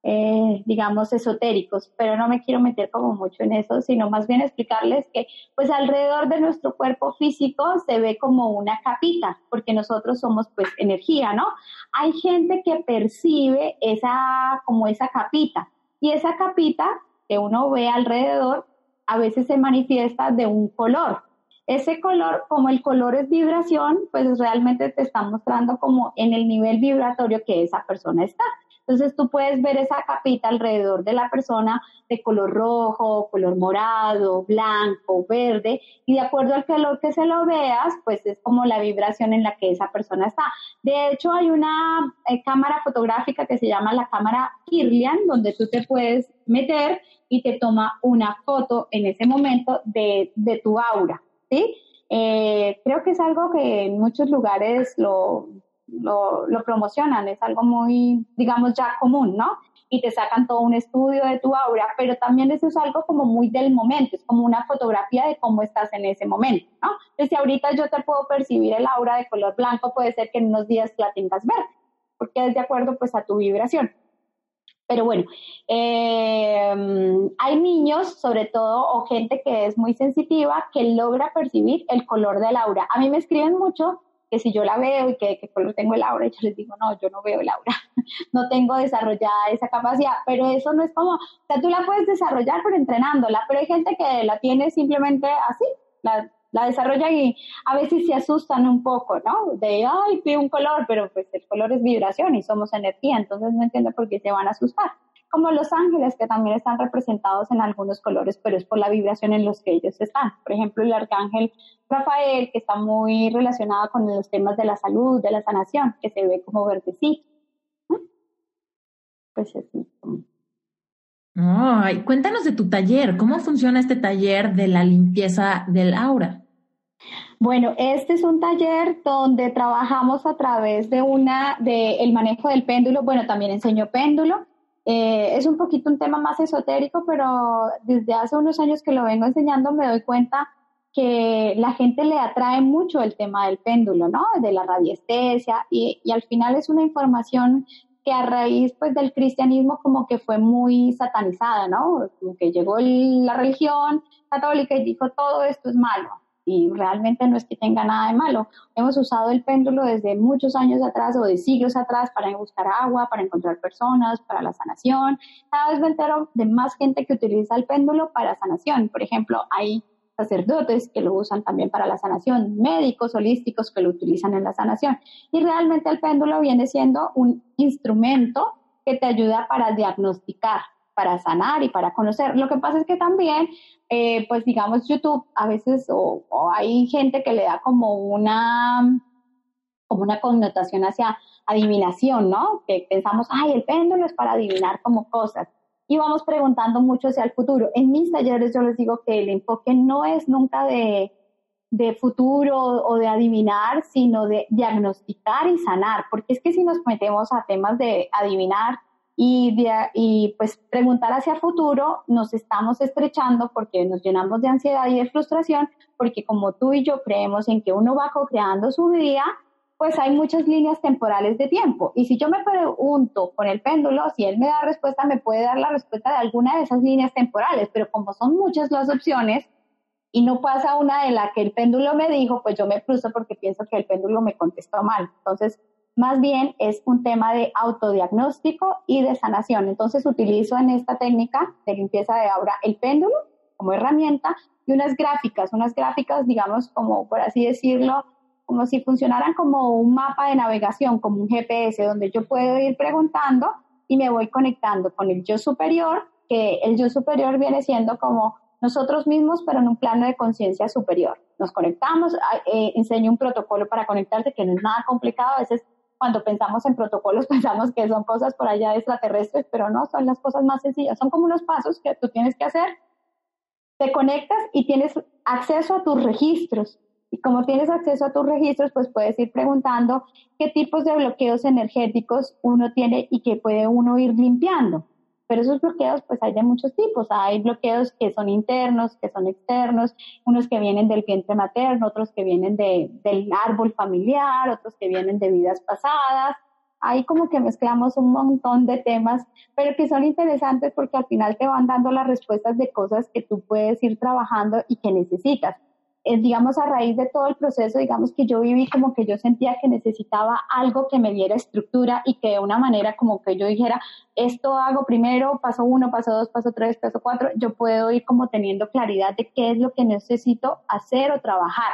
eh, digamos, esotéricos, pero no me quiero meter como mucho en eso, sino más bien explicarles que pues alrededor de nuestro cuerpo físico se ve como una capita, porque nosotros somos pues energía, ¿no? Hay gente que percibe esa, como esa capita, y esa capita que uno ve alrededor a veces se manifiesta de un color. Ese color, como el color es vibración, pues realmente te está mostrando como en el nivel vibratorio que esa persona está. Entonces tú puedes ver esa capita alrededor de la persona de color rojo, color morado, blanco, verde, y de acuerdo al color que se lo veas, pues es como la vibración en la que esa persona está. De hecho, hay una eh, cámara fotográfica que se llama la cámara Kirlian, donde tú te puedes meter y te toma una foto en ese momento de, tu aura, ¿sí? Eh, creo que es algo que en muchos lugares lo, lo, promocionan, es algo muy, digamos, ya común, ¿no? Y te sacan todo un estudio de tu aura, pero también eso es algo como muy del momento, es como una fotografía de cómo estás en ese momento, ¿no? Entonces, si ahorita yo te puedo percibir el aura de color blanco, puede ser que en unos días la tengas verde, porque es de acuerdo pues a tu vibración. Pero bueno, eh, hay niños, sobre todo, o gente que es muy sensitiva, que logra percibir el color del aura. A mí me escriben mucho que si yo la veo y que qué color tengo el aura, yo les digo, no, yo no veo el aura, no tengo desarrollada esa capacidad, pero eso no es como, o sea, tú la puedes desarrollar pero entrenándola, pero hay gente que la tiene simplemente así, la, la desarrolla y a veces se asustan un poco, ¿no? De, ay, pido un color, pero pues el color es vibración y somos energía, entonces no entiendo por qué se van a asustar. Como los ángeles que también están representados en algunos colores, pero es por la vibración en los que ellos están. Por ejemplo, el arcángel Rafael, que está muy relacionado con los temas de la salud, de la sanación, que se ve como verdecito. Pues así. Ay, cuéntanos de tu taller, ¿cómo funciona este taller de la limpieza del aura? Bueno, este es un taller donde trabajamos a través de una, de el manejo del péndulo. Bueno, también enseño péndulo. Eh, es un poquito un tema más esotérico, pero desde hace unos años que lo vengo enseñando me doy cuenta que la gente le atrae mucho el tema del péndulo, ¿no? De la radiestesia y, y al final es una información que a raíz pues del cristianismo como que fue muy satanizada, ¿no? Como que llegó la religión católica y dijo todo esto es malo y realmente no es que tenga nada de malo. Hemos usado el péndulo desde muchos años atrás o de siglos atrás para buscar agua, para encontrar personas, para la sanación. Cada vez me entero de más gente que utiliza el péndulo para sanación. Por ejemplo, hay sacerdotes que lo usan también para la sanación, médicos holísticos que lo utilizan en la sanación. Y realmente el péndulo viene siendo un instrumento que te ayuda para diagnosticar, para sanar y para conocer. Lo que pasa es que también, eh, pues digamos, YouTube a veces o, hay gente que le da como una, como una connotación hacia adivinación, ¿no? Que pensamos, ay, el péndulo es para adivinar como cosas. Y vamos preguntando mucho hacia el futuro. En mis talleres yo les digo que el enfoque no es nunca de, de futuro o de adivinar, sino de diagnosticar y sanar, porque es que si nos metemos a temas de adivinar, y, y pues preguntar hacia futuro nos estamos estrechando porque nos llenamos de ansiedad y de frustración, porque como tú y yo creemos en que uno va co-creando su vida, pues hay muchas líneas temporales de tiempo. Y si yo me pregunto con el péndulo, si él me da respuesta, me puede dar la respuesta de alguna de esas líneas temporales, pero como son muchas las opciones y no pasa una de la que el péndulo me dijo, pues yo me frustro porque pienso que el péndulo me contestó mal. Entonces, más bien es un tema de autodiagnóstico y de sanación. Entonces utilizo en esta técnica de limpieza de aura el péndulo como herramienta y unas gráficas, unas gráficas, digamos, como por así decirlo, como si funcionaran como un mapa de navegación, como un GPS, donde yo puedo ir preguntando y me voy conectando con el yo superior, que el yo superior viene siendo como nosotros mismos, pero en un plano de conciencia superior. Nos conectamos, eh, enseño un protocolo para conectarse, que no es nada complicado, a veces cuando pensamos en protocolos pensamos que son cosas por allá extraterrestres, pero no, son las cosas más sencillas. Son como unos pasos que tú tienes que hacer. Te conectas y tienes acceso a tus registros. Y como tienes acceso a tus registros, pues puedes ir preguntando qué tipos de bloqueos energéticos uno tiene y que puede uno ir limpiando. Pero esos bloqueos, pues hay de muchos tipos. Hay bloqueos que son internos, que son externos, unos que vienen del vientre materno, otros que vienen de, del árbol familiar, otros que vienen de vidas pasadas. Ahí como que mezclamos un montón de temas, pero que son interesantes porque al final te van dando las respuestas de cosas que tú puedes ir trabajando y que necesitas. Eh, digamos, a raíz de todo el proceso, digamos que yo viví como que yo sentía que necesitaba algo que me diera estructura y que de una manera como que yo dijera, esto hago primero, paso uno, paso dos, paso tres, paso cuatro, yo puedo ir como teniendo claridad de qué es lo que necesito hacer o trabajar.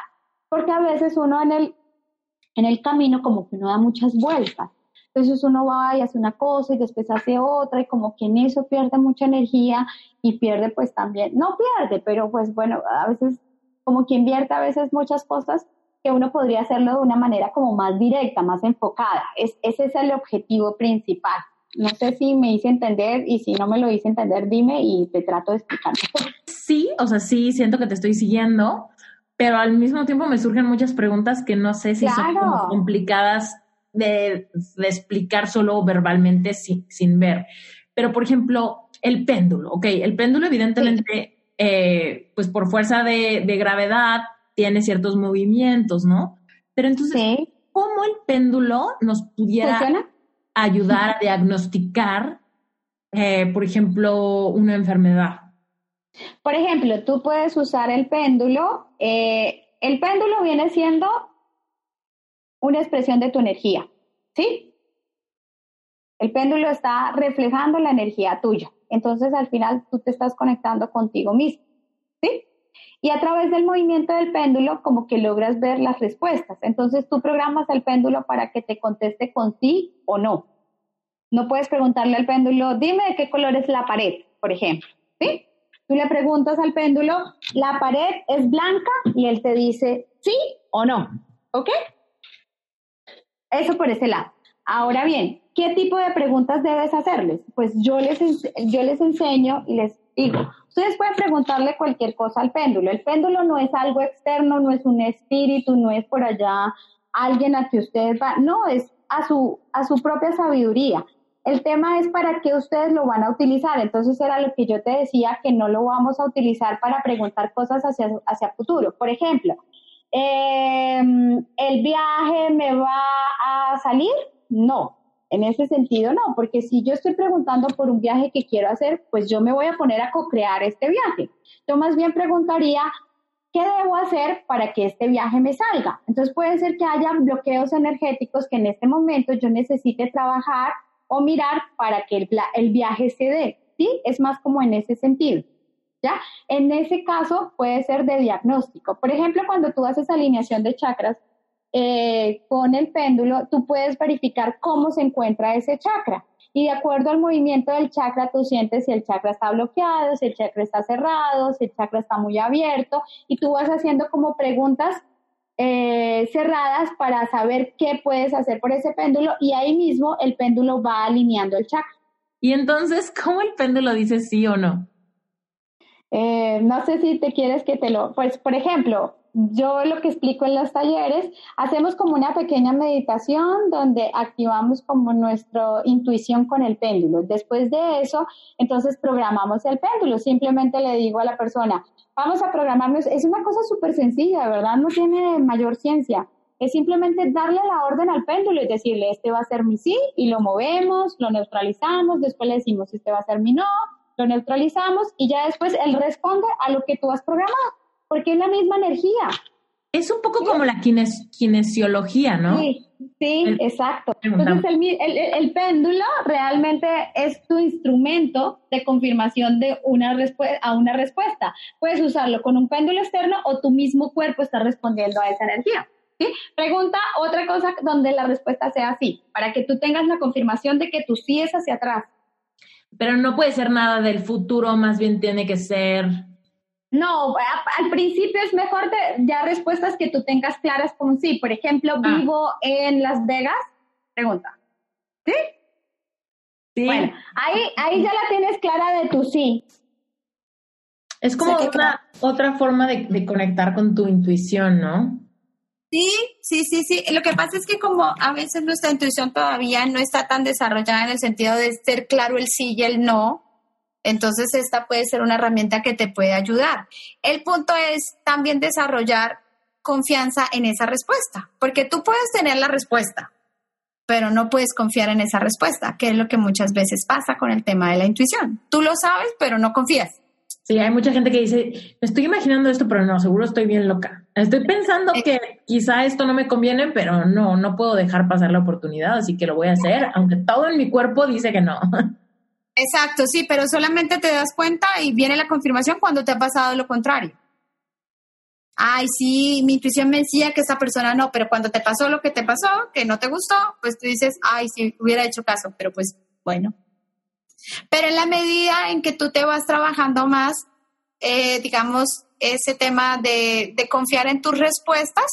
Porque a veces uno en el, en el camino como que uno da muchas vueltas. Entonces uno va y hace una cosa y después hace otra y como que en eso pierde mucha energía y pierde pues también, no pierde, pero pues bueno, a veces como que invierte a veces muchas cosas que uno podría hacerlo de una manera como más directa, más enfocada. Es, ese es el objetivo principal. No sé si me hice entender y si no me lo hice entender, dime y te trato de explicar. Sí, o sea, sí, siento que te estoy siguiendo, pero al mismo tiempo me surgen muchas preguntas que no sé si son complicadas de, explicar solo verbalmente sin, sin ver. Pero, por ejemplo, el péndulo, ok, el péndulo evidentemente eh, pues por fuerza de, gravedad tiene ciertos movimientos, ¿no? Pero entonces, ¿cómo el péndulo nos pudiera ayudar a diagnosticar, eh, por ejemplo, una enfermedad? Por ejemplo, tú puedes usar el péndulo. Eh, el péndulo viene siendo una expresión de tu energía, ¿sí? El péndulo está reflejando la energía tuya. Entonces al final tú te estás conectando contigo mismo, ¿sí? Y a través del movimiento del péndulo como que logras ver las respuestas. Entonces tú programas al péndulo para que te conteste con sí o no. No puedes preguntarle al péndulo, dime de qué color es la pared, por ejemplo, ¿sí? Tú le preguntas al péndulo, la pared es blanca y él te dice sí o no, ¿ok? Eso por ese lado. Ahora bien, ¿qué tipo de preguntas debes hacerles? Pues yo les, yo les enseño y les digo, ustedes pueden preguntarle cualquier cosa al péndulo. El péndulo no es algo externo, no es un espíritu, no es por allá alguien a que ustedes van, no, es a su, a su propia sabiduría. El tema es para qué ustedes lo van a utilizar. Entonces era lo que yo te decía, que no lo vamos a utilizar para preguntar cosas hacia, hacia futuro. Por ejemplo, em, ¿el viaje me va a salir? No, en ese sentido no, porque si yo estoy preguntando por un viaje que quiero hacer, pues yo me voy a poner a co-crear este viaje. Yo más bien preguntaría, ¿qué debo hacer para que este viaje me salga? Entonces puede ser que haya bloqueos energéticos que en este momento yo necesite trabajar o mirar para que el, el viaje se dé. ¿Sí? Es más como en ese sentido. ¿Ya? En ese caso puede ser de diagnóstico. Por ejemplo, cuando tú haces alineación de chakras, eh, con el péndulo, tú puedes verificar cómo se encuentra ese chakra. y de acuerdo al movimiento del chakra tú sientes si el chakra está bloqueado, si el chakra está cerrado, si el chakra está muy abierto y tú vas haciendo como preguntas eh, cerradas para saber qué puedes hacer por ese péndulo y ahí mismo el péndulo va alineando el chakra. Y entonces, ¿cómo el péndulo dice sí o no? Eh, no sé si te quieres que te lo, pues por ejemplo, yo lo que explico en los talleres, hacemos como una pequeña meditación donde activamos como nuestra intuición con el péndulo. Después de eso, entonces programamos el péndulo. Simplemente le digo a la persona, vamos a programarnos. Es una cosa súper sencilla, ¿verdad? No tiene mayor ciencia. Es simplemente darle la orden al péndulo y decirle, este va a ser mi sí, y lo movemos, lo neutralizamos, después le decimos, este va a ser mi no, lo neutralizamos, y ya después él responde a lo que tú has programado porque es la misma energía. Es un poco como la kinesiología, ¿no? Sí, sí, exacto. Entonces el, péndulo realmente es tu instrumento de confirmación de una a una respuesta. Puedes usarlo con un péndulo externo o tu mismo cuerpo está respondiendo a esa energía. ¿sí? Pregunta otra cosa donde la respuesta sea así, para que tú tengas la confirmación de que tu sí es hacia atrás. Pero no puede ser nada del futuro, más bien tiene que ser no, al principio es mejor ya respuestas que tú tengas claras como sí. Por ejemplo, ah. vivo en Las Vegas. Pregunta. ¿Sí? Sí. Bueno, ahí, ahí ya la tienes clara de tu sí. Es como otra, otra forma de, de conectar con tu intuición, ¿no? Sí, sí, sí, sí. Lo que pasa es que como a veces nuestra intuición todavía no está tan desarrollada en el sentido de ser claro el sí y el no, entonces, esta puede ser una herramienta que te puede ayudar. El punto es también desarrollar confianza en esa respuesta, porque tú puedes tener la respuesta, pero no puedes confiar en esa respuesta, que es lo que muchas veces pasa con el tema de la intuición. Tú lo sabes, pero no confías. Sí, hay mucha gente que dice, me estoy imaginando esto, pero no, seguro estoy bien loca. Estoy pensando que quizá esto no me conviene, pero no, no puedo dejar pasar la oportunidad, así que lo voy a hacer, aunque todo en mi cuerpo dice que no. Exacto, sí, pero solamente te das cuenta y viene la confirmación cuando te ha pasado lo contrario. Ay, sí, mi intuición me decía que esa persona no, pero cuando te pasó lo que te pasó, que no te gustó, pues tú dices, ay, sí, hubiera hecho caso, pero pues bueno. Pero en la medida en que tú te vas trabajando más, eh, digamos, ese tema de confiar en tus respuestas,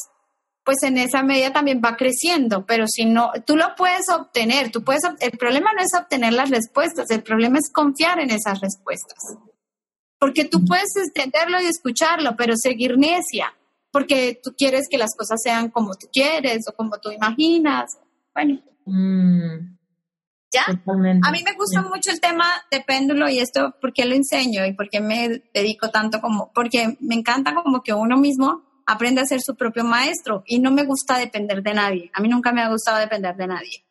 pues en esa medida también va creciendo, pero si no, tú lo puedes obtener, tú puedes, el problema no es obtener las respuestas, el problema es confiar en esas respuestas. Porque tú puedes entenderlo y escucharlo, pero seguir necia, porque tú quieres que las cosas sean como tú quieres o como tú imaginas. Bueno. Mm. ¿Ya? A mí me gusta mucho el tema de péndulo y esto, porque lo enseño y porque me dedico tanto como, porque me encanta como que uno mismo aprende a ser su propio maestro y no me gusta depender de nadie. A mí nunca me ha gustado depender de nadie.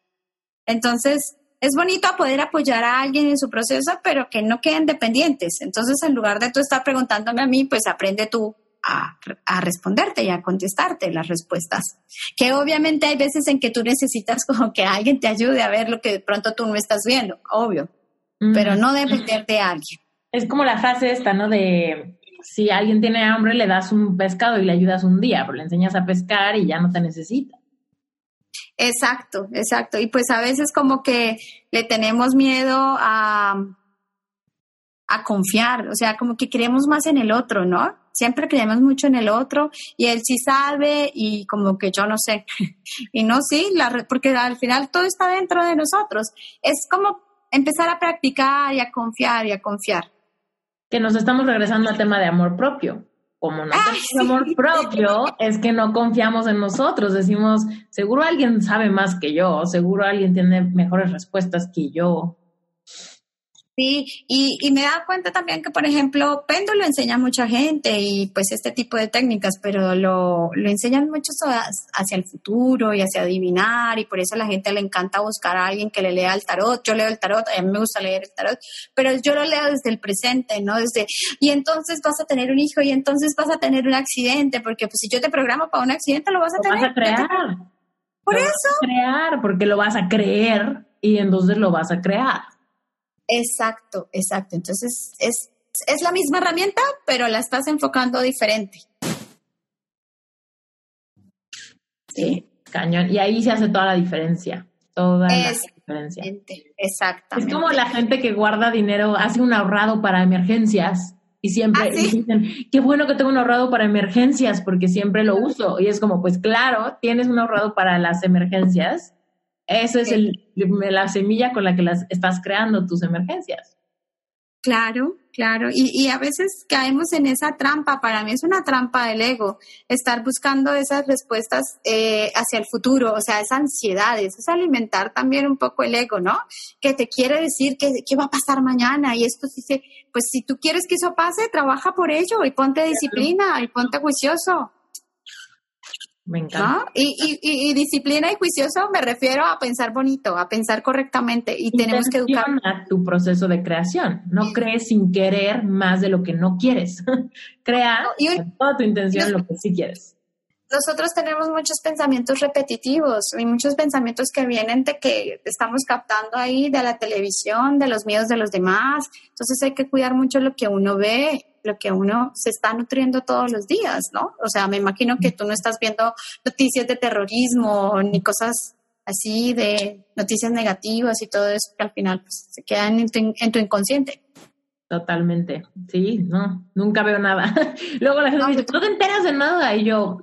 Entonces, es bonito poder apoyar a alguien en su proceso, pero que no queden dependientes. Entonces, en lugar de tú estar preguntándome a mí, pues aprende tú a, a, responderte y a contestarte las respuestas. Que obviamente hay veces en que tú necesitas como que alguien te ayude a ver lo que de pronto tú no estás viendo, obvio, pero no depender de alguien. Es como la frase esta, ¿no? De si alguien tiene hambre, le das un pescado y le ayudas un día, pero le enseñas a pescar y ya no te necesita. Exacto, exacto. Y pues a veces como que le tenemos miedo a, a confiar, o sea, como que creemos más en el otro, ¿no? Siempre creemos mucho en el otro y él sí sabe y como que yo no sé. y no, sí, la, porque al final todo está dentro de nosotros. Es como empezar a practicar y a confiar y a confiar que nos estamos regresando al tema de amor propio. Como no tenemos amor propio, es que no confiamos en nosotros. Decimos, seguro alguien sabe más que yo, seguro alguien tiene mejores respuestas que yo. Sí, y, y me da cuenta también que, por ejemplo, péndulo enseña a mucha gente y pues este tipo de técnicas, pero lo, lo enseñan mucho hacia el futuro y hacia adivinar y por eso a la gente le encanta buscar a alguien que le lea el tarot. Yo leo el tarot, a mí me gusta leer el tarot, pero yo lo leo desde el presente, ¿no? Desde, y entonces vas a tener un hijo y entonces vas a tener un accidente, porque pues si yo te programo para un accidente lo vas a lo tener. Vas a crear. Por eso. Vas a crear, porque lo vas a creer y entonces lo vas a crear. Exacto, exacto. Entonces es, es la misma herramienta, pero la estás enfocando diferente. Sí, cañón. Y ahí se hace toda la diferencia. toda la diferencia. Exactamente. Es como la gente que guarda dinero, hace un ahorrado para emergencias y siempre Ah, ¿sí? dicen, qué bueno que tengo un ahorrado para emergencias porque siempre lo uso. Y es como, pues claro, tienes un ahorrado para las emergencias. Eso es Sí. el, la semilla con la que las estás creando tus emergencias. Claro, claro. Y, y a veces caemos en esa trampa. Para mí es una trampa del ego, estar buscando esas respuestas eh, hacia el futuro, o sea, esa ansiedad, eso es alimentar también un poco el ego, ¿no? Que te quiere decir que, qué va a pasar mañana y esto dice, pues si tú quieres que eso pase, trabaja por ello y ponte disciplina y ponte juicioso. Me encanta. ¿no? Y, y, y, y disciplina y juicioso me refiero a pensar bonito, a pensar correctamente y tenemos que educar. Tu proceso de creación. No crees sin querer más de lo que no quieres. Crea y un- con toda tu intención y- lo que sí quieres. Nosotros tenemos muchos pensamientos repetitivos y muchos pensamientos que vienen de que estamos captando ahí de la televisión, de los miedos de los demás. Entonces hay que cuidar mucho lo que uno ve, lo que uno se está nutriendo todos los días, ¿no? O sea, me imagino que tú no estás viendo noticias de terrorismo ni cosas así de noticias negativas y todo eso que al final pues, se quedan en tu, en tu inconsciente. Totalmente. Sí, no, nunca veo nada. Luego la gente No, me dice, no te enteras de nada. Y yo,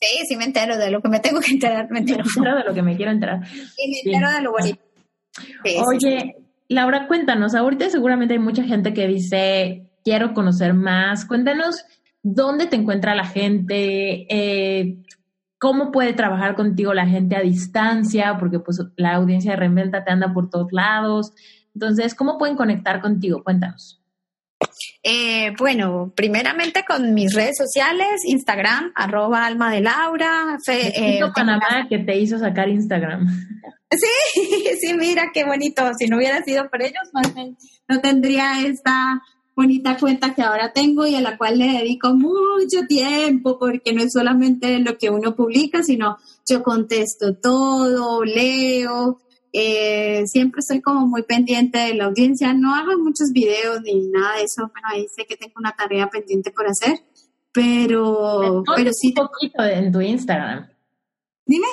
Sí, sí me entero de lo que me tengo que enterar, me me entero. entero de lo que me quiero enterar. Y me entero de lo bonito. Sí, sí, sí. Oye, Laura, cuéntanos, ahorita seguramente hay mucha gente que dice, quiero conocer más. Cuéntanos dónde te encuentra la gente, eh, cómo puede trabajar contigo la gente a distancia, porque pues la audiencia de Reinventa te anda por todos lados. Entonces, ¿cómo pueden conectar contigo? Cuéntanos. Eh, bueno, primeramente con mis redes sociales, Instagram, arroba alma de Laura. fe- eh, Panamá que te hizo sacar Instagram. sí, mira qué bonito. Si no hubiera sido por ellos, no tendría esta bonita cuenta que ahora tengo y a la cual le dedico mucho tiempo porque no es solamente lo que uno publica, sino yo contesto todo, leo, eh, siempre estoy como muy pendiente de la audiencia. No hago muchos videos ni nada de eso, pero ahí sé que tengo una tarea pendiente por hacer, pero, pero sí, un poquito en tu Instagram. dime.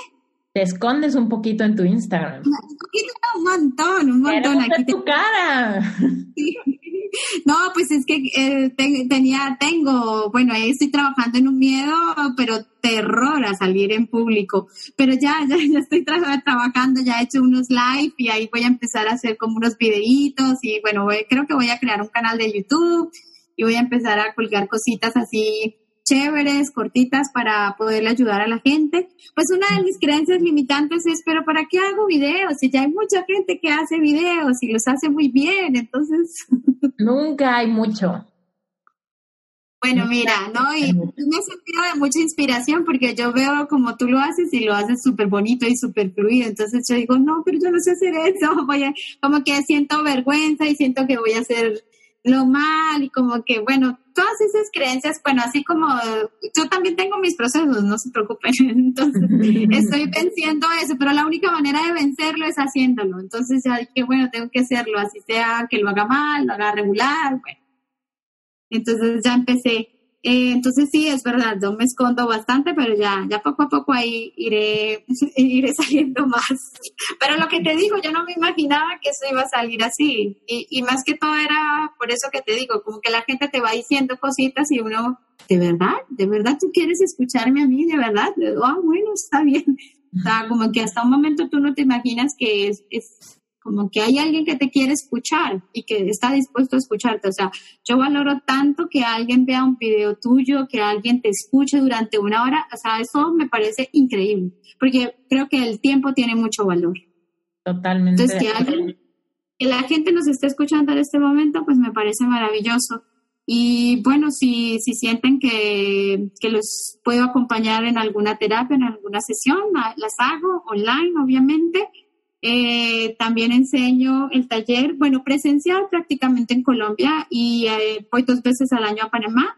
Te escondes un poquito en tu Instagram. Un poquito, un montón, un montón. Ver Aquí tu cara. No, pues es que eh, te- tenía, tengo, bueno, ahí estoy trabajando en un miedo, pero terror a salir en público. Pero ya, ya, ya estoy tra- trabajando, ya he hecho unos live y ahí voy a empezar a hacer como unos videitos y bueno, voy- creo que voy a crear un canal de YouTube y voy a empezar a colgar cositas así chéveres, cortitas para poderle ayudar a la gente. Pues una de mis creencias limitantes es, pero ¿para qué hago videos? Si ya hay mucha gente que hace videos y los hace muy bien, entonces... Nunca hay mucho. Bueno, mira, ¿no? Y me he sentido de mucha inspiración porque yo veo como tú lo haces y lo haces súper bonito y súper fluido. Entonces yo digo, no, pero yo no sé hacer eso. Voy a, como que siento vergüenza y siento que voy a hacer lo mal y como que, bueno, todas esas creencias, bueno, así como yo también tengo mis procesos, no se preocupen. Entonces estoy venciendo eso, pero la única manera de vencerlo es haciéndolo. Entonces ya dije, bueno, tengo que hacerlo, así sea que lo haga mal, lo haga regular, bueno. Entonces ya empecé. Eh, entonces sí, es verdad, yo me escondo bastante, pero ya, ya poco a poco ahí iré, iré saliendo más. Pero lo que te digo, yo no me imaginaba que eso iba a salir así. Y, y más que todo era por eso que te digo, como que la gente te va diciendo cositas y uno, ¿de verdad? ¿De verdad tú quieres escucharme a mí? ¿De verdad? Ah, bueno, está bien. O sea, como que hasta un momento tú no te imaginas que es, es como que hay alguien que te quiere escuchar y que está dispuesto a escucharte. O sea, yo valoro tanto que alguien vea un video tuyo, que alguien te escuche durante una hora. O sea, eso me parece increíble, porque creo que el tiempo tiene mucho valor. Totalmente. Entonces, que, alguien, que la gente nos esté escuchando en este momento, pues me parece maravilloso. Y bueno, si, si sienten que, que los puedo acompañar en alguna terapia, en alguna sesión, las hago online, obviamente. Eh, también enseño el taller, bueno, presencial prácticamente en Colombia y eh, voy dos veces al año a Panamá,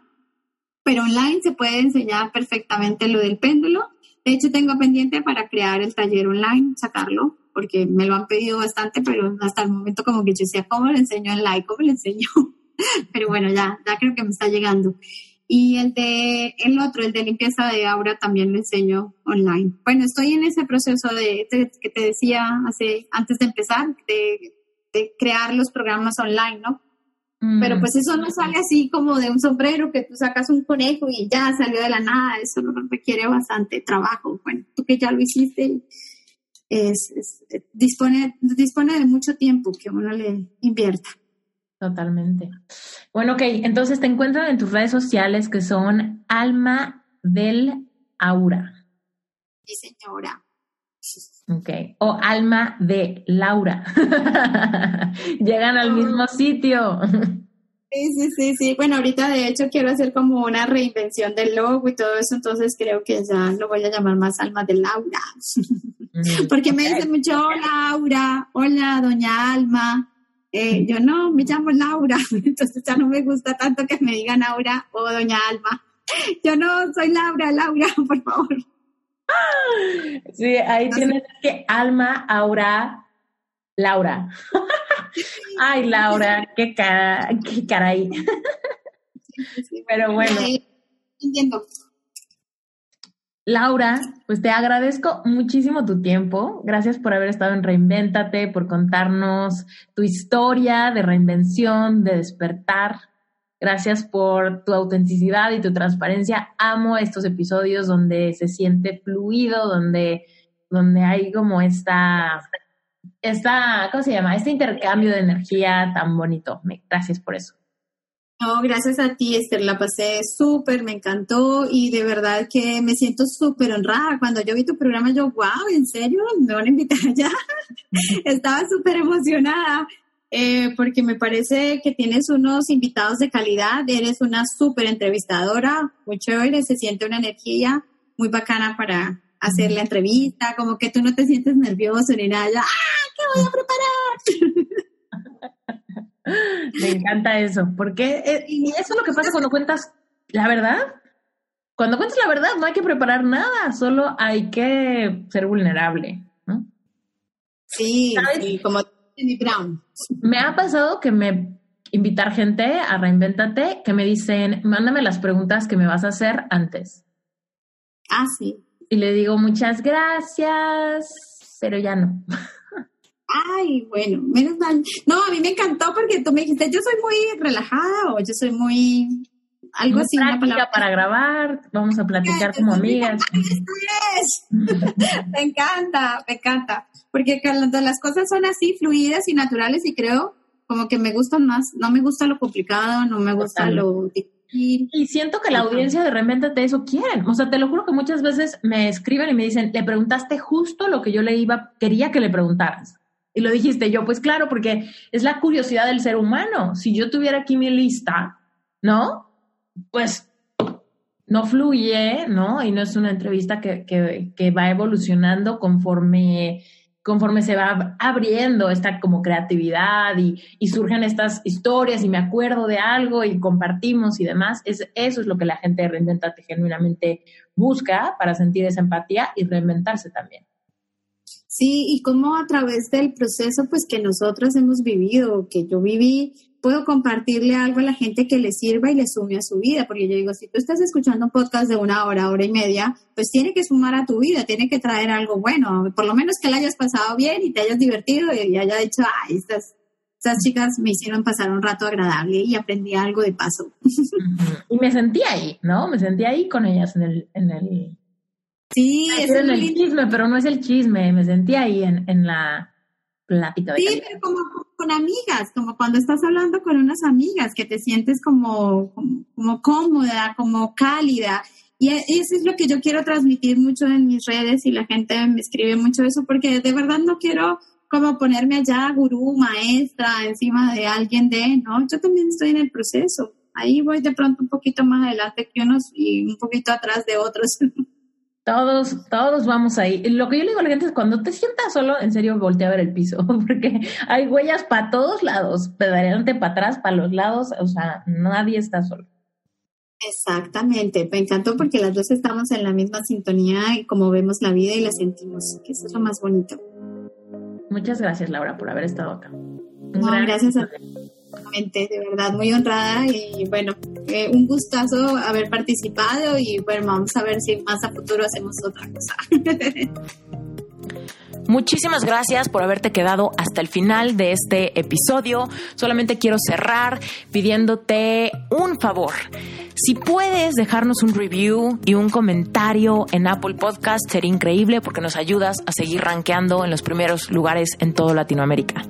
pero online se puede enseñar perfectamente lo del péndulo. De hecho, tengo pendiente para crear el taller online, sacarlo, porque me lo han pedido bastante, pero hasta el momento como que yo decía, ¿cómo lo enseño online? ¿Cómo lo enseño? pero bueno, ya, ya creo que me está llegando. Y el de el otro, el de limpieza de aura, también lo enseño online. Bueno, estoy en ese proceso de, que te decía hace antes de empezar, de, de crear los programas online, ¿no? Pero mm. pues eso no sale así como de un sombrero que tú sacas un conejo y ya salió de la nada, eso requiere bastante trabajo. Bueno, tú que ya lo hiciste, es, dispone, dispone de mucho tiempo que uno le invierta. Totalmente. Bueno, ok, entonces te encuentran en tus redes sociales que son Alma del Aura. Sí, señora. Ok, o Alma de Laura. Llegan al mismo oh. sitio. Sí, sí, sí, sí. Bueno, ahorita de hecho quiero hacer como una reinvención del logo y todo eso, entonces creo que ya lo voy a llamar más Alma de Laura. Mm, Porque me dicen mucho, hola Laura, hola doña Alma. Eh, yo no, me llamo Laura, entonces ya no me gusta tanto que me digan Laura o doña Alma. Yo no soy Laura, Laura, por favor. Sí, ahí tienes que Alma, Aura, Laura. Ay, Laura, qué cara, qué caray. Pero bueno. Entiendo. Laura, pues te agradezco muchísimo tu tiempo. Gracias por haber estado en Reinvéntate, por contarnos tu historia de reinvención, de despertar. Gracias por tu autenticidad y tu transparencia. Amo estos episodios donde se siente fluido, donde, donde hay como esta, esta, ¿cómo se llama? Este intercambio de energía tan bonito. Gracias por eso. No, gracias a ti, Esther, la pasé súper, me encantó y de verdad que me siento súper honrada. Cuando yo vi tu programa, yo, wow, ¿en serio? ¿Me van a invitar allá? Estaba súper emocionada eh, porque me parece que tienes unos invitados de calidad, eres una súper entrevistadora, muy chévere, se siente una energía muy bacana para hacer la entrevista, como que tú no te sientes nervioso ni nada, ¡ah, qué voy a preparar! Me encanta eso, porque eh, y eso es lo que pasa cuando cuentas la verdad. Cuando cuentas la verdad no hay que preparar nada, solo hay que ser vulnerable, ¿no? Sí, como Brown. Me ha pasado que me invitar gente a Reinventate que me dicen, mándame las preguntas que me vas a hacer antes. Ah, sí. Y le digo, muchas gracias, pero ya no. Ay, bueno, menos mal. No, a mí me encantó porque tú me dijiste, yo soy muy relajada o yo soy muy algo así. Práctica para grabar, vamos a platicar como amigas. me encanta, me encanta. Porque cuando las cosas son así, fluidas y naturales, y creo como que me gustan más. No me gusta lo complicado, no me gusta lo difícil. Y siento que la audiencia de Reinventate eso quieren. O sea, te lo juro que muchas veces me escriben y me dicen, le preguntaste justo lo que yo le iba, quería que le preguntaras. Y lo dijiste yo, pues claro, porque es la curiosidad del ser humano. Si yo tuviera aquí mi lista, ¿no? Pues no fluye, ¿no? Y no es una entrevista que, que, va evolucionando conforme, conforme se va abriendo esta como creatividad y, surgen estas historias y me acuerdo de algo y compartimos y demás. Es, eso es lo que la gente de Reinventate genuinamente busca para sentir esa empatía y reinventarse también. Sí, y cómo a través del proceso pues que nosotros hemos vivido, que yo viví, puedo compartirle algo a la gente que le sirva y le sume a su vida, porque yo digo, si tú estás escuchando un podcast de una hora, hora y media, pues tiene que sumar a tu vida, tiene que traer algo bueno, por lo menos que la hayas pasado bien y te hayas divertido y haya dicho, ay, estas, estas chicas me hicieron pasar un rato agradable y aprendí algo de paso. Y me sentí ahí, ¿no? Me sentí ahí con ellas en el, en el Sí, es el chisme, pero no es el chisme. Me sentí ahí en, en la plática. sí, pero como con amigas, como cuando estás hablando con unas amigas, que te sientes como, como, cómoda, como cálida. Y e, eso es lo que yo quiero transmitir mucho en mis redes y la gente me escribe mucho eso, porque de verdad no quiero como ponerme allá gurú, maestra, encima de alguien de, no, yo también estoy en el proceso. Ahí voy de pronto un poquito más adelante que unos y un poquito atrás de otros. Todos, todos vamos ahí. Lo que yo le digo a la gente es cuando te sientas solo, en serio, voltea a ver el piso, porque hay huellas para todos lados, para adelante, para atrás, para los lados, o sea, nadie está solo. Exactamente, me encantó porque las dos estamos en la misma sintonía y como vemos la vida y la sentimos, que eso es lo más bonito. Muchas gracias, Laura, por haber estado acá. gracias a ti. De verdad muy honrada y bueno, eh, un gustazo haber participado y bueno, vamos a ver si más a futuro hacemos otra cosa. Muchísimas gracias por haberte quedado hasta el final de este episodio. Solamente quiero cerrar pidiéndote un favor. Si puedes dejarnos un review y un comentario en Apple Podcast, sería increíble porque nos ayudas a seguir rankeando en los primeros lugares en toda Latinoamérica.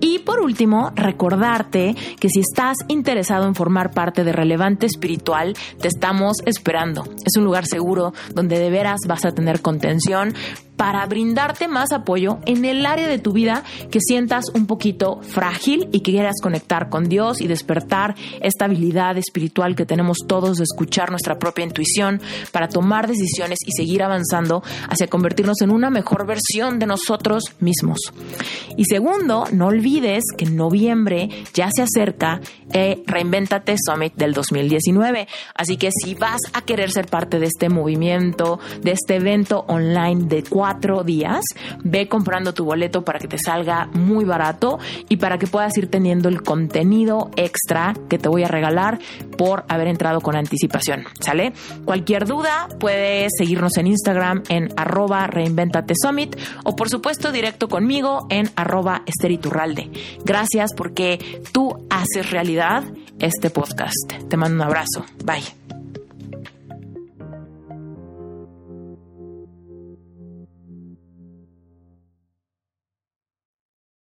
Y por último, recordarte que si estás interesado en formar parte de Relevante Espiritual, te estamos esperando. Es un lugar seguro donde de veras vas a tener contención para brindarte más apoyo en el área de tu vida que sientas un poquito frágil y que quieras conectar con Dios y despertar esta habilidad espiritual que tenemos todos de escuchar nuestra propia intuición para tomar decisiones y seguir avanzando hacia convertirnos en una mejor versión de nosotros mismos. Y segundo, no olvides que en noviembre ya se acerca eh, Reinventate Summit del 2019. Así que si vas a querer ser parte de este movimiento, de este evento online de cuatro días, ve comprando tu boleto para que te salga muy barato y para que puedas ir teniendo el contenido extra que te voy a regalar por haber entrado con anticipación. ¿Sale? Cualquier duda puedes seguirnos en Instagram en arroba reinventate summit o por supuesto directo conmigo en arroba esteriturralde. Gracias porque tú haces realidad este podcast. Te mando un abrazo. Bye.